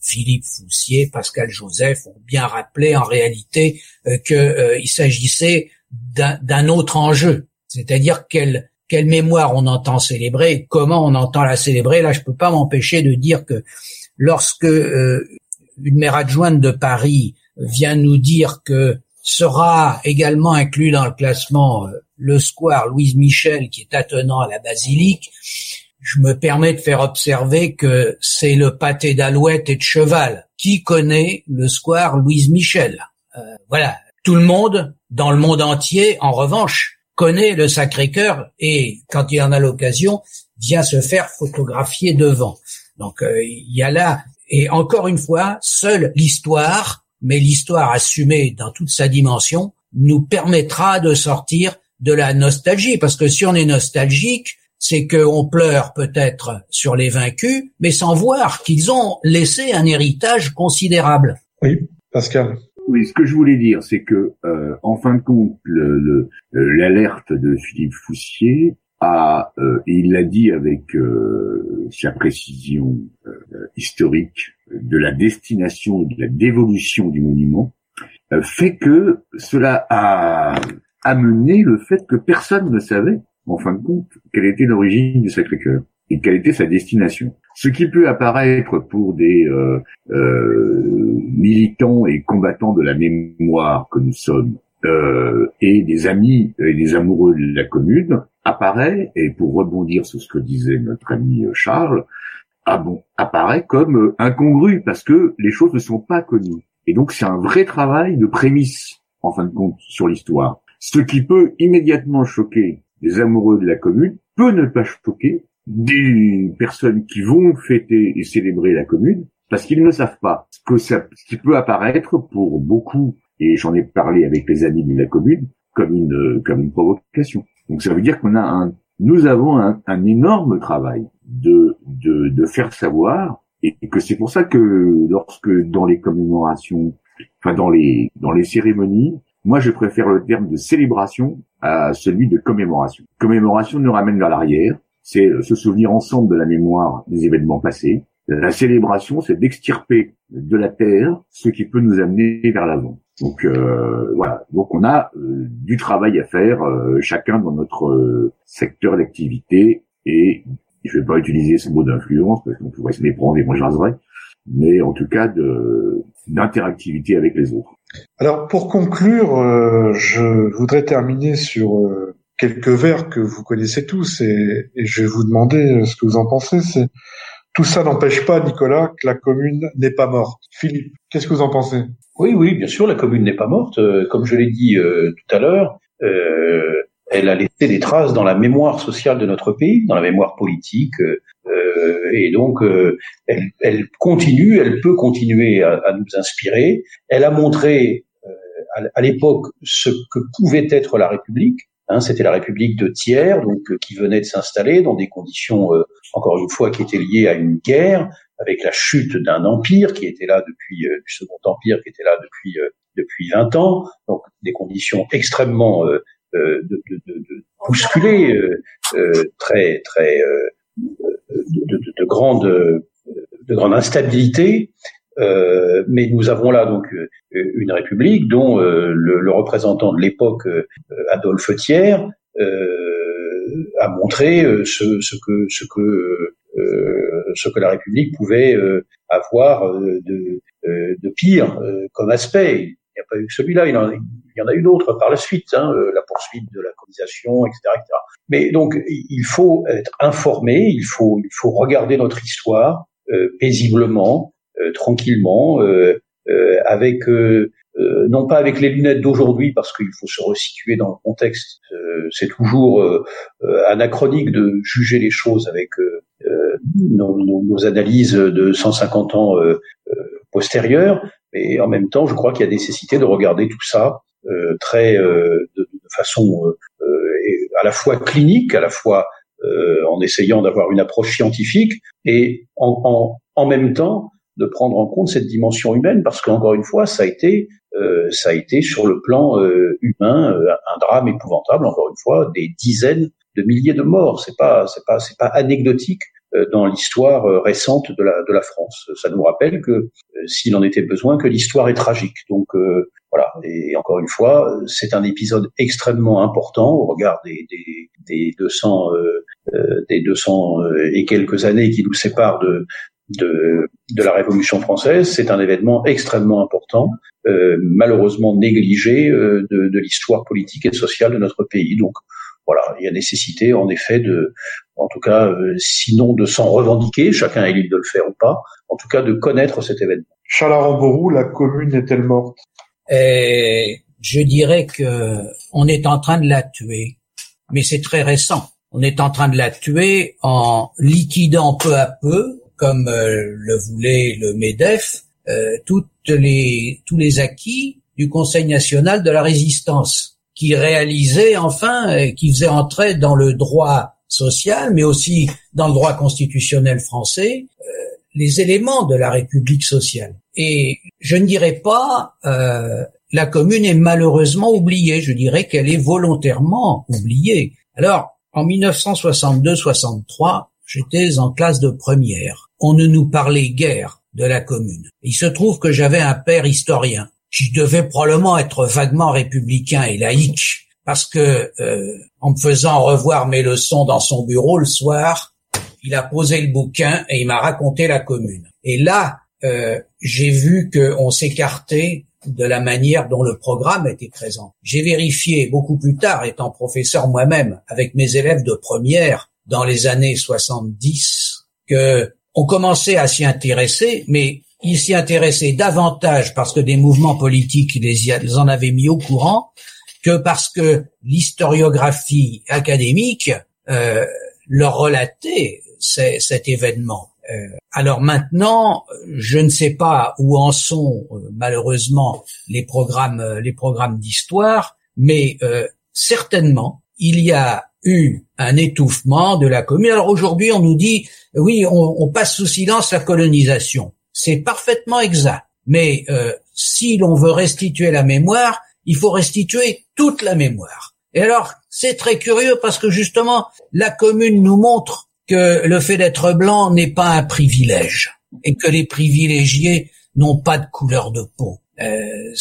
S3: Philippe Foussier, Pascal Joseph ont bien rappelé en réalité euh, qu'il s'agissait d'un autre enjeu, c'est-à-dire quelle, quelle mémoire on entend célébrer, comment on entend la célébrer. Là, je peux pas m'empêcher de dire que lorsque une maire adjointe de Paris vient nous dire que sera également inclus dans le classement euh, le square Louise Michel qui est attenant à la basilique. Je me permets de faire observer que c'est le pâté d'alouette et de cheval. Qui connaît le square Louise Michel? Euh, Voilà, tout le monde, dans le monde entier, en revanche, connaît le Sacré-Cœur et quand il en a l'occasion, vient se faire photographier devant. Donc euh, il y a là, et encore une fois, seule l'histoire mais l'histoire assumée dans toute sa dimension nous permettra de sortir de la nostalgie, parce que si on est nostalgique, c'est qu'on pleure peut-être sur les vaincus, mais sans voir qu'ils ont laissé un héritage considérable.
S5: Oui, Pascal.
S7: Oui, ce que je voulais dire, c'est que euh, en fin de compte, l'alerte de Philippe Foussier a, euh, et il l'a dit avec euh, sa précision historique, de la destination, de la dévolution du monument, euh, fait que cela a amené le fait que personne ne savait, en fin de compte, quelle était l'origine du Sacré-Cœur et quelle était sa destination? Ce qui peut apparaître pour des euh, euh, militants et combattants de la mémoire que nous sommes euh, et des amis et des amoureux de la commune apparaît, et pour rebondir sur ce que disait notre ami Charles, ah bon, apparaît comme euh, incongru parce que les choses ne sont pas connues. Et donc c'est un vrai travail de prémisse, en fin de compte, sur l'histoire. Ce qui peut immédiatement choquer les amoureux de la commune peut ne pas choquer des personnes qui vont fêter et célébrer la commune parce qu'ils ne savent pas ce que ça, ce qui peut apparaître pour beaucoup, et j'en ai parlé avec les amis de la commune, comme une, comme une provocation. Donc ça veut dire qu'on a un, nous avons un, un énorme travail de, de, de faire savoir et que c'est pour ça que lorsque dans les commémorations, enfin dans les dans les cérémonies, moi je préfère le terme de célébration à celui de commémoration. Commémoration nous ramène vers l'arrière, c'est se souvenir ensemble de la mémoire des événements passés. La célébration, c'est d'extirper de la terre ce qui peut nous amener vers l'avant. Donc euh, voilà, donc on a euh, du travail à faire, euh, chacun dans notre secteur d'activité et je vais pas utiliser ce mot d'influence parce qu'on pourrait se méprendre et moi j'oserais, mais en tout cas de d'interactivité avec les autres.
S5: Alors pour conclure, euh, je voudrais terminer sur euh, quelques vers que vous connaissez tous et, et, je vais vous demander euh, ce que vous en pensez. C'est tout ça n'empêche pas, Nicolas, que la commune n'est pas morte. Philippe, qu'est-ce que vous en pensez?
S6: Oui, oui, bien sûr, la commune n'est pas morte. Comme je l'ai dit tout à l'heure, elle a laissé des traces dans la mémoire sociale de notre pays, dans la mémoire politique, euh, et donc euh, elle, elle, continue, elle peut continuer à, à nous inspirer. Elle a montré euh, à, l'époque ce que pouvait être la République. Hein, C'était la République de tiers, donc euh, qui venait de s'installer dans des conditions, euh, encore une fois, qui étaient liées à une guerre, avec la chute d'un empire qui était là depuis du Second Empire, qui était là depuis depuis 20 ans, donc des conditions extrêmement euh, de, de, de, bousculer euh, euh, très très de, de, grande de grande instabilité. Euh, mais nous avons là donc une république dont le, le, représentant de l'époque, Adolphe Thiers, a montré ce, ce, que ce que ce que la République pouvait avoir de, de pire comme aspect n'y a pas eu que celui-là, il, y en a eu d'autres par la suite, hein, euh, la poursuite de la colonisation, etc., etc. Mais donc, il faut être informé, il faut, il faut regarder notre histoire euh, paisiblement, euh, tranquillement, avec non pas avec les lunettes d'aujourd'hui, parce qu'il faut se resituer dans le contexte. c'est toujours anachronique de juger les choses avec nos, nos, analyses de 150 ans postérieures, et en même temps, je crois qu'il y a nécessité de regarder tout ça très de, de, façon à la fois clinique, à la fois en essayant d'avoir une approche scientifique et en, en, en même temps de prendre en compte cette dimension humaine parce qu'encore une fois, ça a été, euh, ça a été sur le plan euh, humain euh, un drame épouvantable. Encore une fois, des dizaines de milliers de morts. C'est pas, c'est pas, c'est pas anecdotique dans l'histoire récente de la de la France. Ça nous rappelle que s'il en était besoin, que l'histoire est tragique. Donc voilà. Et encore une fois, c'est un épisode extrêmement important au regard des des, des 200 des 200 et quelques années qui nous séparent de de, de la Révolution française. C'est un événement extrêmement important, euh, malheureusement négligé euh, de, de l'histoire politique et sociale de notre pays. Donc voilà, il y a nécessité en effet de, en tout cas, euh, sinon de s'en revendiquer, chacun est libre de le faire ou pas, en tout cas de connaître cet événement.
S5: Charles Aramborou, la commune est-elle morte?
S3: Et Je dirais que on est en train de la tuer, mais c'est très récent. On est en train de la tuer en liquidant peu à peu comme euh, le voulait le MEDEF, euh, toutes les, tous les acquis du Conseil national de la résistance, qui réalisait enfin, euh, qui faisait entrer dans le droit social, mais aussi dans le droit constitutionnel français, les éléments de la République sociale. Et je ne dirais pas euh, la commune est malheureusement oubliée, je dirais qu'elle est volontairement oubliée. Alors, en 1962-63, j'étais en classe de première on ne nous parlait guère de la commune. Il se trouve que j'avais un père historien qui devait probablement être vaguement républicain et laïque, parce que euh, en me faisant revoir mes leçons dans son bureau le soir, il a posé le bouquin et il m'a raconté la commune. Et là, euh, j'ai vu qu'on s'écartait de la manière dont le programme était présent. J'ai vérifié beaucoup plus tard, étant professeur moi-même, avec mes élèves de première, dans les années 70, que on commençait à s'y intéresser, mais ils s'y intéressaient davantage parce que des mouvements politiques les, en avaient mis au courant que parce que l'historiographie académique euh, leur relatait cet événement. Euh, alors maintenant, je ne sais pas où en sont euh, malheureusement les programmes, les programmes d'histoire, mais certainement il y a eu un étouffement de la commune. Alors aujourd'hui, on nous dit, oui, on, passe sous silence la colonisation. C'est parfaitement exact. Mais euh, si l'on veut restituer la mémoire, il faut restituer toute la mémoire. Et alors, c'est très curieux parce que justement, la commune nous montre que le fait d'être blanc n'est pas un privilège et que les privilégiés n'ont pas de couleur de peau. Euh,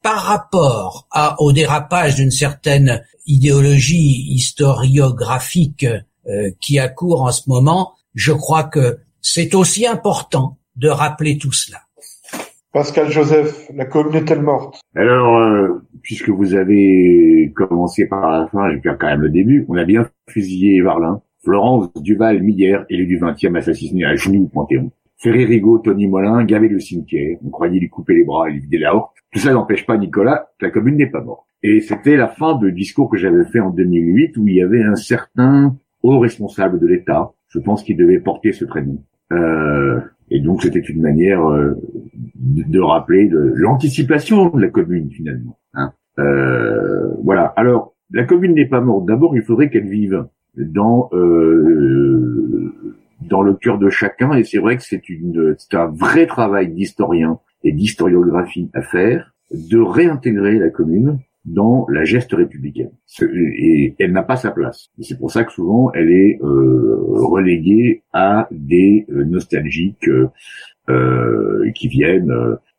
S3: par rapport à, au dérapage d'une certaine idéologie historiographique euh, qui a cours en ce moment, je crois que c'est aussi important de rappeler tout cela.
S5: Pascal Joseph, la commune est-elle morte?
S7: Alors, euh, puisque vous avez commencé par la fin, je vais quand même le début, on a bien fusillé Varlin, Florence Duval Millière, élu du 20e assassiné à genoux Panthéon. Ferré Rigaud, Tony Molin, gavé le cimetière, on croyait lui couper les bras et lui vider la horte. Tout ça n'empêche pas Nicolas la commune n'est pas morte. Et c'était la fin de discours que j'avais fait en 2008 où il y avait un certain haut responsable de l'État, je pense qu'il devait porter ce prénom. Euh, et donc c'était une manière euh, de, rappeler l'anticipation de la commune finalement. Hein. Euh, voilà. Alors la commune n'est pas morte. D'abord, il faudrait qu'elle vive dans euh, dans le cœur de chacun. Et c'est vrai que c'est une c'est un vrai travail d'historien et d'historiographie à faire de réintégrer la commune dans la geste républicaine. Et elle n'a pas sa place. C'est pour ça que souvent elle est euh, reléguée à des euh, nostalgiques euh, qui viennent,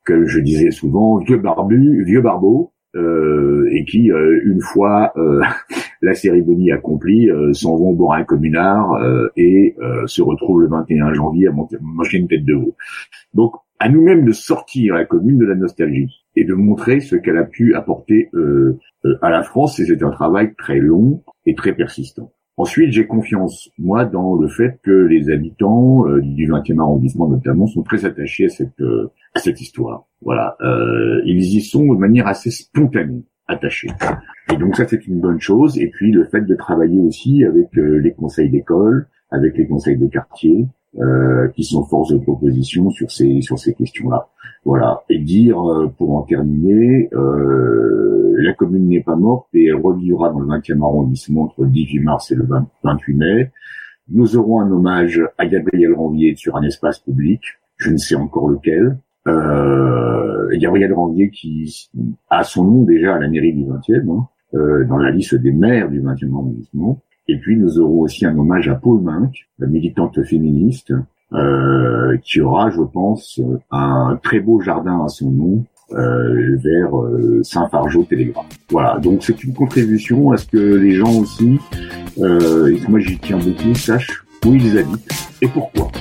S7: que je disais souvent, vieux barbus, vieux barbeaux, et qui, une fois [laughs] la cérémonie accomplie, s'en vont boire un communard et se retrouvent le 21 janvier à manger une tête de veau. Donc, à nous-mêmes de sortir la commune de la nostalgie et de montrer ce qu'elle a pu apporter euh, euh, à la France. Et c'est un travail très long et très persistant. Ensuite, j'ai confiance, moi, dans le fait que les habitants euh, du 20e arrondissement notamment sont très attachés à cette, à cette histoire. Voilà, ils y sont de manière assez spontanée attachés. Et donc ça, c'est une bonne chose. Et puis le fait de travailler aussi avec les conseils d'école, avec les conseils de quartier, euh, qui sont force de proposition sur ces sur ces questions-là. Voilà. Et dire euh, pour en terminer, euh, la commune n'est pas morte et elle revivra dans le 20e arrondissement entre le 18 mars et le 28 mai. Nous aurons un hommage à Gabriel Ranvier sur un espace public, je ne sais encore lequel. Euh, Gabriel Ranvier qui a son nom déjà à la mairie du 20e, hein, euh, dans la liste des maires du 20e arrondissement. Et puis nous aurons aussi un hommage à Paul Minck, la militante féministe, euh, qui aura, je pense, un très beau jardin à son nom euh, vers euh, Saint-Fargeau Télégraphe. Voilà, donc c'est une contribution à ce que les gens aussi, et moi j'y tiens beaucoup, sachent où ils habitent et pourquoi.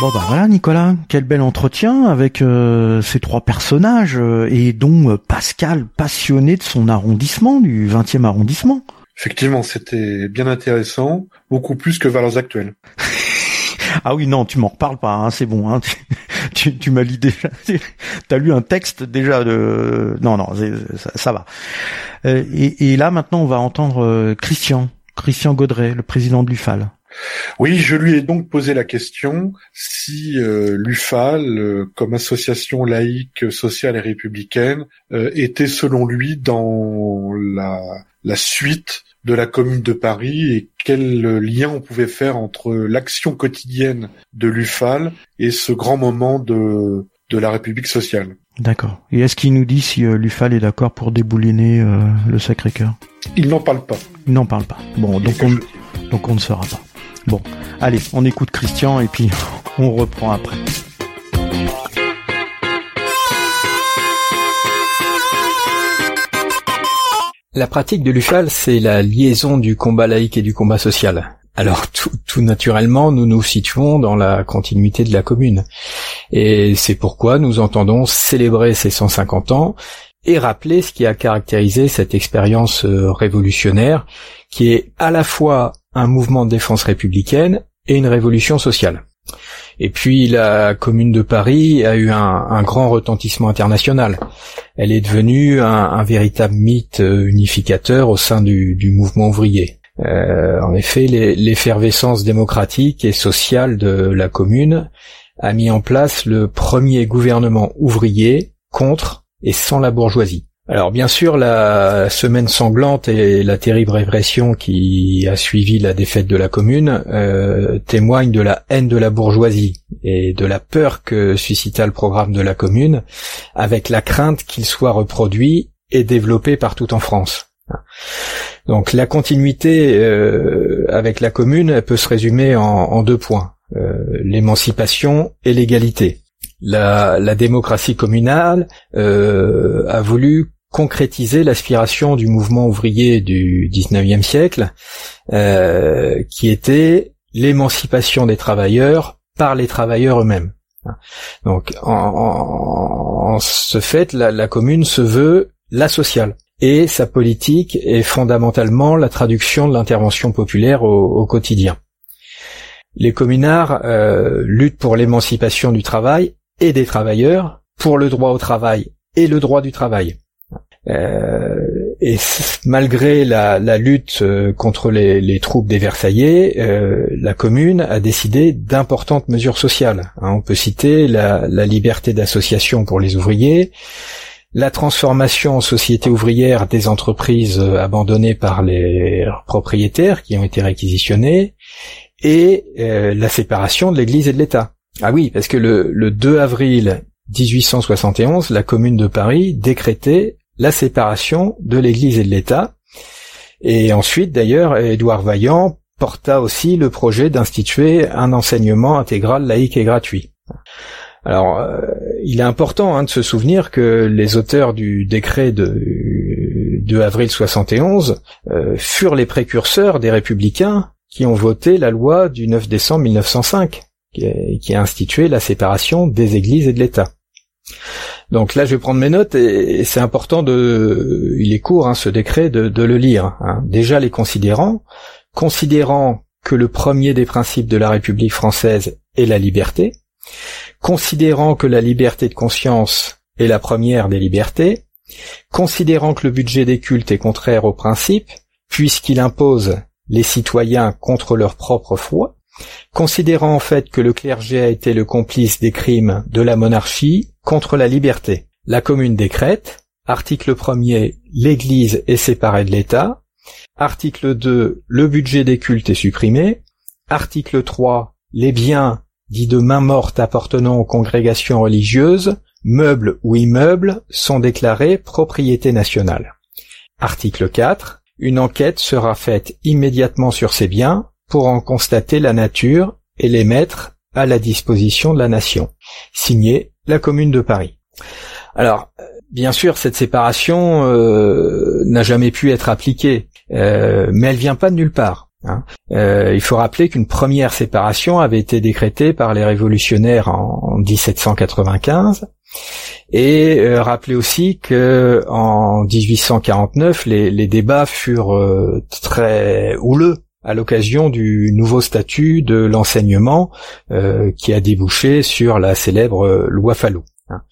S4: Bon bah voilà Nicolas, quel bel entretien avec euh, ces trois personnages euh, et dont euh, Pascal passionné de son arrondissement, du 20e arrondissement.
S5: Effectivement, c'était bien intéressant, beaucoup plus que Valeurs Actuelles. [laughs]
S4: ah oui, non, tu m'en reparles pas, hein, c'est bon. Hein, tu, [laughs] tu, m'as lu déjà, t'as lu un texte déjà de... Non, non, ça, ça, va. Et, et, là, maintenant, on va entendre Christian, Christian Gaudret, le président de l'UFAL.
S5: Oui, je lui ai donc posé la question si euh, l'UFAL, euh, comme association laïque, sociale et républicaine, euh, était selon lui dans la, la suite de la Commune de Paris et quel lien on pouvait faire entre l'action quotidienne de l'UFAL et ce grand moment de, de la République sociale.
S4: D'accord. Et est-ce qu'il nous dit si l'UFAL est d'accord pour débouliner le Sacré-Cœur?
S5: Il n'en parle pas.
S4: Il n'en parle pas. Bon, donc on, donc on ne saura pas. Bon, allez, on écoute Christian et puis on reprend après.
S1: La pratique de l'UFAL, c'est la liaison du combat laïque et du combat social. Alors tout, naturellement, nous nous situons dans la continuité de la commune. Et c'est pourquoi nous entendons célébrer ces 150 ans et rappeler ce qui a caractérisé cette expérience euh, révolutionnaire, qui est à la fois un mouvement de défense républicaine et une révolution sociale. Et puis la Commune de Paris a eu un, grand retentissement international. Elle est devenue un, véritable mythe euh, unificateur au sein du, mouvement ouvrier. Euh, en effet, l'effervescence démocratique et sociale de la Commune a mis en place le premier gouvernement ouvrier contre et sans la bourgeoisie. Alors bien sûr, la semaine sanglante et la terrible répression qui a suivi la défaite de la commune euh, témoignent de la haine de la bourgeoisie et de la peur que suscita le programme de la commune, avec la crainte qu'il soit reproduit et développé partout en France. Donc la continuité euh, avec la commune peut se résumer en, deux points euh, l'émancipation et l'égalité. La, la, démocratie communale euh, a voulu concrétiser l'aspiration du mouvement ouvrier du XIXe siècle, euh, qui était l'émancipation des travailleurs par les travailleurs eux-mêmes. Donc, en, ce fait, la, commune se veut la sociale. Et sa politique est fondamentalement la traduction de l'intervention populaire au, quotidien. Les communards euh, luttent pour l'émancipation du travail et des travailleurs, pour le droit au travail et le droit du travail. Euh, et malgré la, lutte euh, contre les, troupes des Versaillais, euh, la commune a décidé d'importantes mesures sociales. Hein, on peut citer la, liberté d'association pour les ouvriers, la transformation en société ouvrière des entreprises abandonnées par les propriétaires qui ont été réquisitionnées, et la séparation de l'Église et de l'État. Ah oui, parce que le, le 2 avril 1871, la commune de Paris décrétait la séparation de l'Église et de l'État. Et ensuite, d'ailleurs, Édouard Vaillant porta aussi le projet d'instituer un enseignement intégral laïque et gratuit. Alors, euh, il est important hein, de se souvenir que les auteurs du décret de, 2 avril 71 euh, furent les précurseurs des républicains qui ont voté la loi du 9 décembre 1905, qui a institué la séparation des églises et de l'État. Donc là, je vais prendre mes notes et, c'est important de, il est court hein, ce décret, de, le lire. Hein. Déjà les considérants, considérant que le premier des principes de la République française est la liberté, considérant que la liberté de conscience est la première des libertés, considérant que le budget des cultes est contraire aux principes, puisqu'il impose les citoyens contre leur propre foi, considérant en fait que le clergé a été le complice des crimes de la monarchie contre la liberté. La commune décrète, article 1er, l'Église est séparée de l'État, article 2, le budget des cultes est supprimé, article 3, les biens dits de main morte appartenant aux congrégations religieuses, meubles ou immeubles, sont déclarés propriété nationale. Article 4. Une enquête sera faite immédiatement sur ces biens pour en constater la nature et les mettre à la disposition de la nation. Signé la Commune de Paris. Alors, bien sûr, cette séparation euh, n'a jamais pu être appliquée, euh, mais elle vient pas de nulle part. Hein. Euh, il faut rappeler qu'une première séparation avait été décrétée par les révolutionnaires en, 1795 et euh, rappeler aussi que en 1849 les, débats furent euh, très houleux à l'occasion du nouveau statut de l'enseignement qui a débouché sur la célèbre loi Fallot. Hein.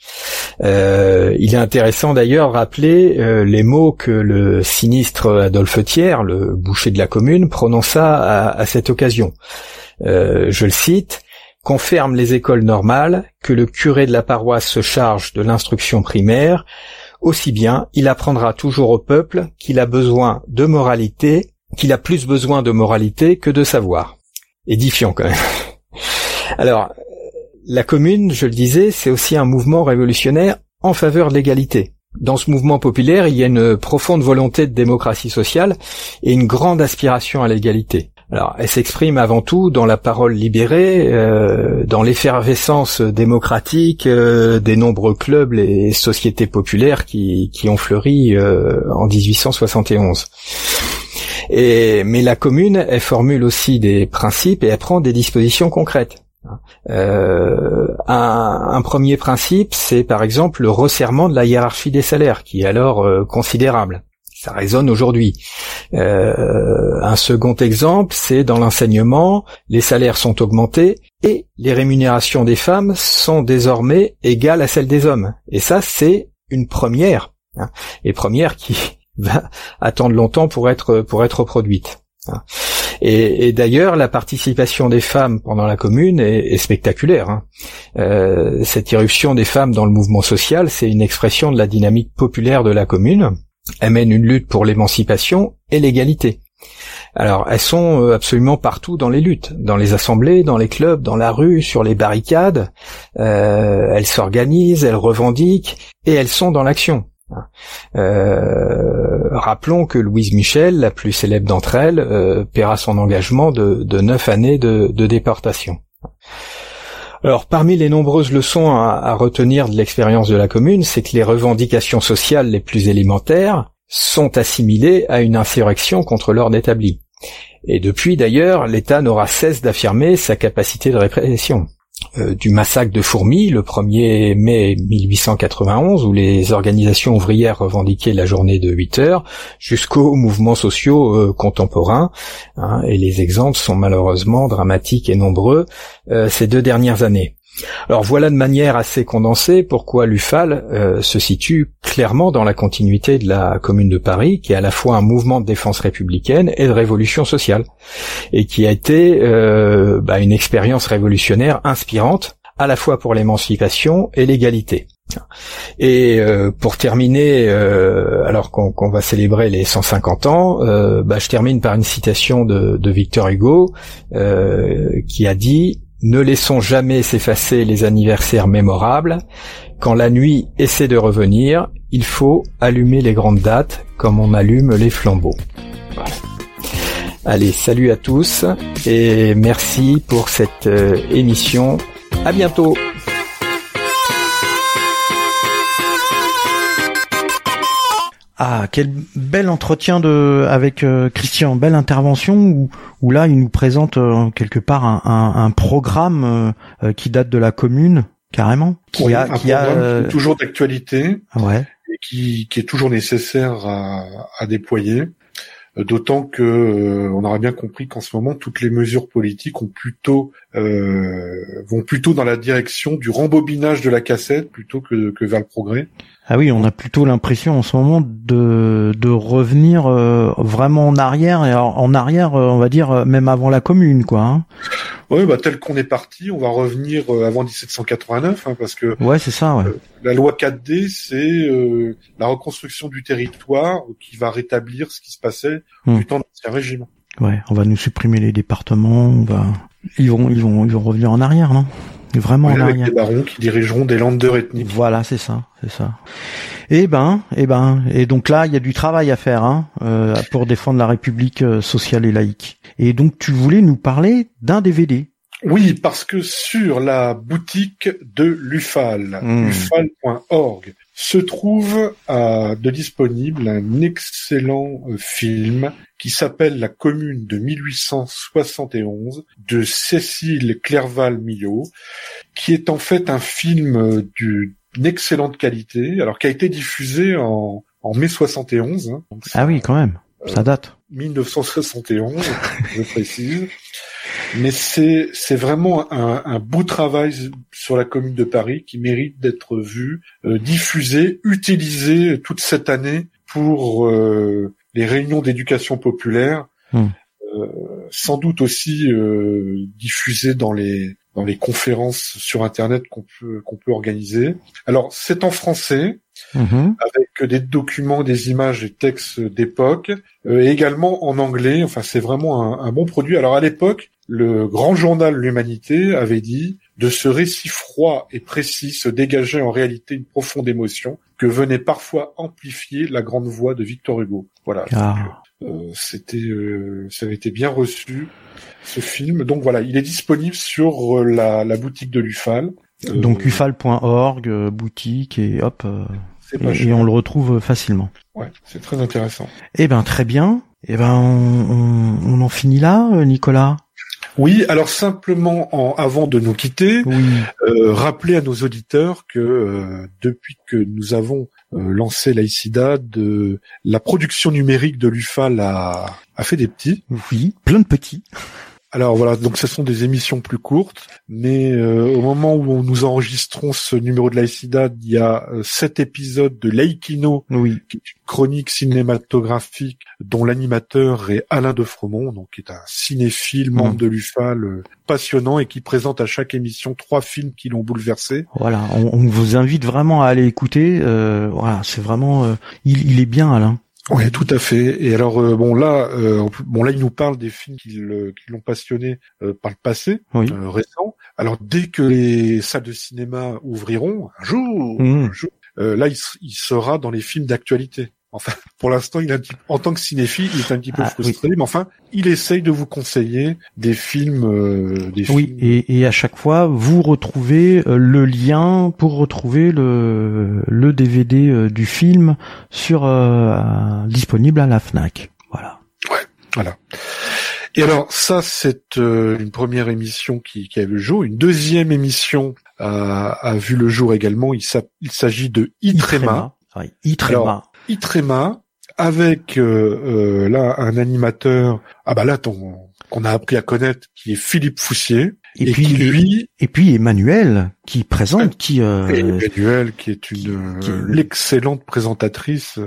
S1: Euh, il est intéressant d'ailleurs rappeler euh, les mots que le sinistre Adolphe Thiers, le boucher de la commune, prononça à, cette occasion. Euh, je le cite qu'on ferme les écoles normales, que le curé de la paroisse se charge de l'instruction primaire, aussi bien il apprendra toujours au peuple qu'il a besoin de moralité, qu'il a plus besoin de moralité que de savoir. Édifiant quand même. [laughs] Alors, la commune, je le disais, c'est aussi un mouvement révolutionnaire en faveur de l'égalité. Dans ce mouvement populaire, il y a une profonde volonté de démocratie sociale et une grande aspiration à l'égalité. Alors, elle s'exprime avant tout dans la parole libérée, euh, dans l'effervescence démocratique euh, des nombreux clubs et sociétés populaires qui, ont fleuri euh, en 1871. Mais la commune, elle formule aussi des principes et elle prend des dispositions concrètes. Euh, un, premier principe, c'est par exemple le resserrement de la hiérarchie des salaires, qui est alors euh, considérable. Ça résonne aujourd'hui. Euh, un second exemple, c'est dans l'enseignement, les salaires sont augmentés et les rémunérations des femmes sont désormais égales à celles des hommes. Et ça, c'est une première, hein, première qui va attendre longtemps pour être pour être produite. Hein. Et, d'ailleurs, la participation des femmes pendant la commune est, spectaculaire. Hein. Euh, cette irruption des femmes dans le mouvement social, c'est une expression de la dynamique populaire de la commune. Elle mène une lutte pour l'émancipation et l'égalité. Alors, elles sont euh, absolument partout dans les luttes, dans les assemblées, dans les clubs, dans la rue, sur les barricades. Euh, elles s'organisent, elles revendiquent et elles sont dans l'action. Euh, rappelons que Louise Michel, la plus célèbre d'entre elles, euh, paiera son engagement de, neuf années de, déportation. Alors, parmi les nombreuses leçons à, retenir de l'expérience de la commune, c'est que les revendications sociales les plus élémentaires sont assimilées à une insurrection contre l'ordre établi. Et depuis d'ailleurs, l'État n'aura cesse d'affirmer sa capacité de répression. Euh, du massacre de Fourmi le 1er mai 1891 où les organisations ouvrières revendiquaient la journée de 8 heures jusqu'aux mouvements sociaux euh, contemporains hein, et les exemples sont malheureusement dramatiques et nombreux euh, ces deux dernières années. Alors voilà de manière assez condensée pourquoi l'UFAL euh, se situe clairement dans la continuité de la Commune de Paris, qui est à la fois un mouvement de défense républicaine et de révolution sociale, et qui a été euh, bah, une expérience révolutionnaire inspirante à la fois pour l'émancipation et l'égalité. Et euh, pour terminer, alors qu'on va célébrer les 150 ans, bah, je termine par une citation de Victor Hugo qui a dit ne laissons jamais s'effacer les anniversaires mémorables. Quand la nuit essaie de revenir, il faut allumer les grandes dates comme on allume les flambeaux. Allez, salut à tous et merci pour cette euh, émission. À bientôt.
S4: Ah, quel bel entretien de avec euh, Christian, belle intervention où, où là il nous présente euh, quelque part un, un, un programme euh, qui date de la commune carrément,
S5: qui a, qui a toujours d'actualité,
S4: ouais.
S5: et qui, qui est toujours nécessaire à, à déployer. D'autant que on aura bien compris qu'en ce moment toutes les mesures politiques ont plutôt vont plutôt dans la direction du rembobinage de la cassette plutôt que, que vers le progrès.
S4: Ah oui, on a plutôt l'impression en ce moment de de revenir euh, vraiment en arrière et en, arrière, euh, on va dire euh, même avant la commune, quoi. Hein.
S5: Oui, bah tel qu'on est parti, on va revenir avant 1789, hein, parce que
S4: ouais, c'est ça. Ouais.
S5: la loi 4D, c'est la reconstruction du territoire qui va rétablir ce qui se passait hmm. du temps de l'ancien régime.
S4: Ouais, on va nous supprimer les départements, on va ils vont ils vont ils vont revenir en arrière, non? Vraiment en
S5: arrière. Avec des barons qui dirigeront des ethniques.
S4: Voilà, c'est ça, c'est ça. Et eh ben, et eh ben, et donc là, il y a du travail à faire hein, euh, pour défendre la République euh, sociale et laïque. Et donc, tu voulais nous parler d'un DVD.
S5: Oui, parce que sur la boutique de l'UFAL, mmh. ufal.org, se trouve à, de disponible un excellent euh, film qui s'appelle La Commune de 1871 de Cécile Clerval-Millot, qui est en fait un film euh, d'une excellente qualité, alors qui a été diffusé en, en mai 71. Hein,
S4: ah oui, quand même, ça date.
S5: 1971, je précise. [laughs] Mais c'est c'est vraiment un, un, beau travail sur la commune de Paris qui mérite d'être vu, euh, diffusé, utilisé toute cette année pour euh, les réunions d'éducation populaire, euh, sans doute aussi euh, diffusées dans les dans les conférences sur internet qu'on peut qu'on peut organiser. Alors c'est en français hmm. avec des documents, des images, des textes d'époque, euh, et également en anglais. Enfin c'est vraiment un, un, bon produit. Alors à l'époque, le grand journal L'Humanité avait dit de ce récit froid et précis se dégageait en réalité une profonde émotion que venait parfois amplifier la grande voix de Victor Hugo. Voilà. Ah. Euh, c'était, euh, ça avait été bien reçu ce film. Donc voilà, il est disponible sur euh, la, la boutique de l'UFAL.
S4: Donc ufal.org, boutique et hop. Et, on le retrouve facilement.
S5: Ouais, c'est très intéressant.
S4: Eh ben très bien. Eh ben on, on en finit là, Nicolas?
S5: Oui, alors simplement en, avant de nous quitter, euh, rappeler à nos auditeurs que euh, depuis que nous avons euh, lancé l'AICIDA, de la production numérique de l'UFAL a, a fait des petits.
S4: Oui, plein de petits.
S5: Alors voilà, donc ce sont des émissions plus courtes, mais euh, au moment où nous enregistrons ce numéro de l'AICIDA, il y a euh, sept épisodes de Laikino,
S4: oui.
S5: qui est une chronique cinématographique dont l'animateur est Alain de Fromont, donc qui est un cinéphile, membre mmh. de l'UFAL, euh, passionnant et qui présente à chaque émission trois films qui l'ont bouleversé.
S4: Voilà, on, vous invite vraiment à aller écouter. voilà, c'est vraiment, il, il est bien Alain.
S5: Oui, tout à fait. Et alors euh, bon là, euh, bon là, il nous parle des films qui l'ont passionné euh, par le passé récent. Alors dès que les salles de cinéma ouvriront un jour, mmh. un jour là, il, il, sera dans les films d'actualité. Enfin, pour l'instant, il un petit, en tant que cinéphile, il est un petit peu ah, frustré, mais enfin, il essaye de vous conseiller des films, euh, des
S4: oui, Et, et à chaque fois, vous retrouvez euh, le lien pour retrouver le le DVD euh, du film sur disponible à la Fnac. Voilà.
S5: Ouais, voilà. Et alors, ça, c'est une première émission qui, qui a vu le jour. Une deuxième émission a, a vu le jour également. Il s'agit de Itrema.
S4: Itrema. Itrema.
S5: Itrema avec euh, euh, là un animateur. Ah bah là qu'on a appris à connaître qui est Philippe Foussier.
S4: Et, puis lui et puis Emmanuel qui présente qui euh,
S5: Emmanuel qui est une l'excellente présentatrice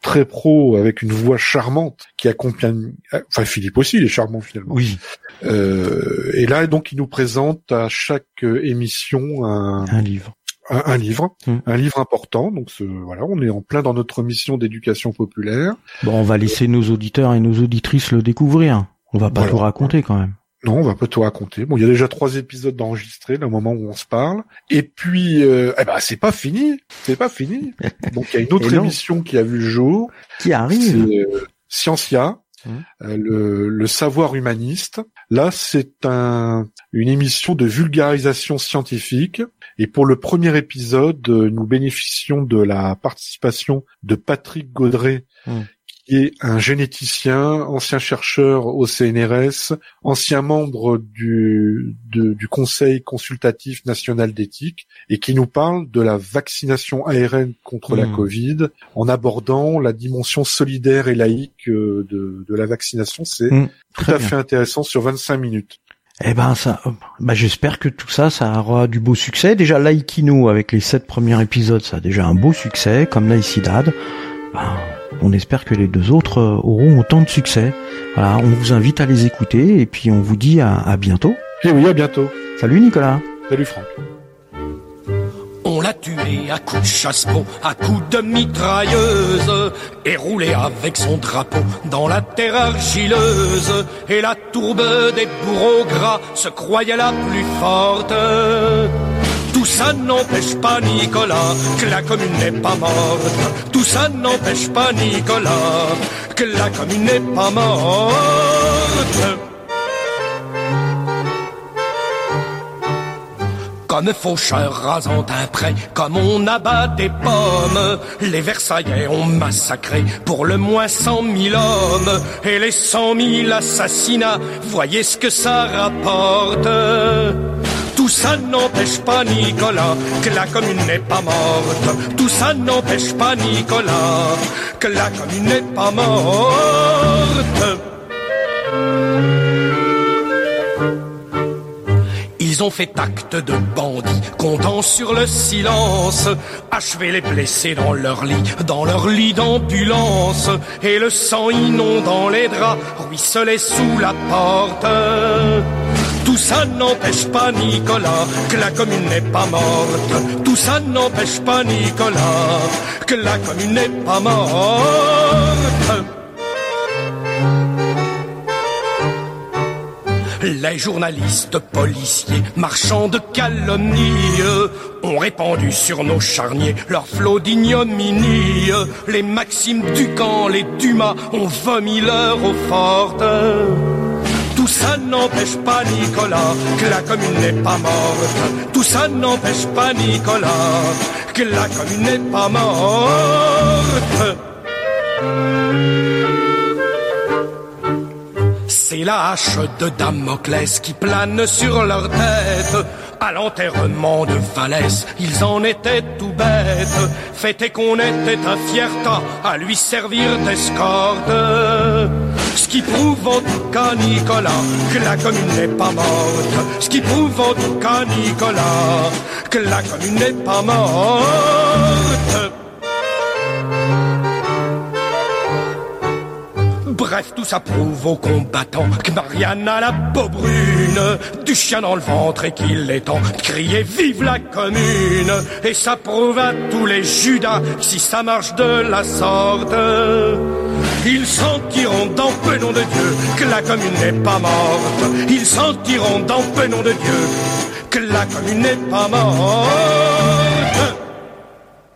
S5: très pro avec une voix charmante qui accompagne enfin Philippe aussi il est charmant finalement.
S4: Oui.
S5: Et là donc il nous présente à chaque émission un,
S4: un livre
S5: un, livre, hmm. un livre important. Donc ce, voilà, on est en plein dans notre mission d'éducation populaire.
S4: Bon, on va laisser nos auditeurs et nos auditrices le découvrir. On va pas tout raconter quand même.
S5: Non, on va pas tout raconter. Bon, il y a déjà trois épisodes d'enregistrés au moment où on se parle. Et puis, euh, eh ben, c'est pas fini. C'est pas fini. [laughs] Donc, il y a une autre émission qui a vu le jour.
S4: Qui arrive.
S5: Euh, Scientia. Hmm. Euh, le, le, savoir humaniste. Là, c'est un, une émission de vulgarisation scientifique et pour le premier épisode, euh, nous bénéficions de la participation de Patrick Gaudret, hmm. qui est un généticien, ancien chercheur au CNRS, ancien membre du, du Conseil consultatif national d'éthique, et qui nous parle de la vaccination ARN contre la hmm. Covid, en abordant la dimension solidaire et laïque euh, de, de la vaccination. C'est hmm. tout à fait intéressant sur 25 minutes.
S4: Eh ben ça, bah j'espère que tout ça, ça aura du beau succès. Déjà l'Aikino avec les sept premiers épisodes, ça a déjà un beau succès, comme l'Aicidad. Ben, on espère que les deux autres euh, auront autant de succès. Voilà, on vous invite à les écouter et puis on vous dit à, à bientôt.
S5: Et eh oui, à bientôt.
S4: Salut Nicolas.
S5: Salut Franck.
S8: L'a tué à coups de chasse-peau, à coups de mitrailleuse, et roulé avec son drapeau dans la terre argileuse. Et la tourbe des bourreaux gras se croyait la plus forte. Tout ça n'empêche pas Nicolas que la commune n'est pas morte. Tout ça n'empêche pas Nicolas que la commune n'est pas morte. Comme faucheur rasant un prêt, comme on abat des pommes, les Versaillais ont massacré pour le moins cent mille hommes, et les cent mille assassinats, voyez ce que ça rapporte. Tout ça n'empêche pas Nicolas que la commune n'est pas morte. Tout ça n'empêche pas Nicolas que la commune n'est pas morte. Ils ont fait acte de bandits, comptant sur le silence, achevé les blessés dans leur lit, dans leur lit d'ambulance, et le sang inondant les draps, ruisselait sous la porte. Tout ça n'empêche pas Nicolas que la commune n'est pas morte. Tout ça n'empêche pas Nicolas que la commune n'est pas morte. Les journalistes, policiers, marchands de calomnie ont répandu sur nos charniers leur flot d'ignominie. Les Maximes Ducamp, les Dumas ont vomi leur eau forte. Tout ça n'empêche pas Nicolas que la commune n'est pas morte. Tout ça n'empêche pas Nicolas que la commune n'est pas morte. C'est la hache de Damoclès qui plane sur leur tête. À l'enterrement de Valès, ils en étaient tout bêtes. Fait est qu'on était un fierta à lui servir d'escorte. Ce qui prouve en tout cas, Nicolas, que la commune n'est pas morte. Ce qui prouve en tout cas, Nicolas, que la commune n'est pas morte. Bref, tout ça prouve aux combattants que Marianne a la peau brune, du chien dans le ventre et qu'il est temps de crier vive la commune. Et ça prouve à tous les Judas si ça marche de la sorte. Ils sentiront dans peu nom de Dieu que la commune n'est pas morte. Ils sentiront dans peu nom de Dieu que la commune n'est pas morte.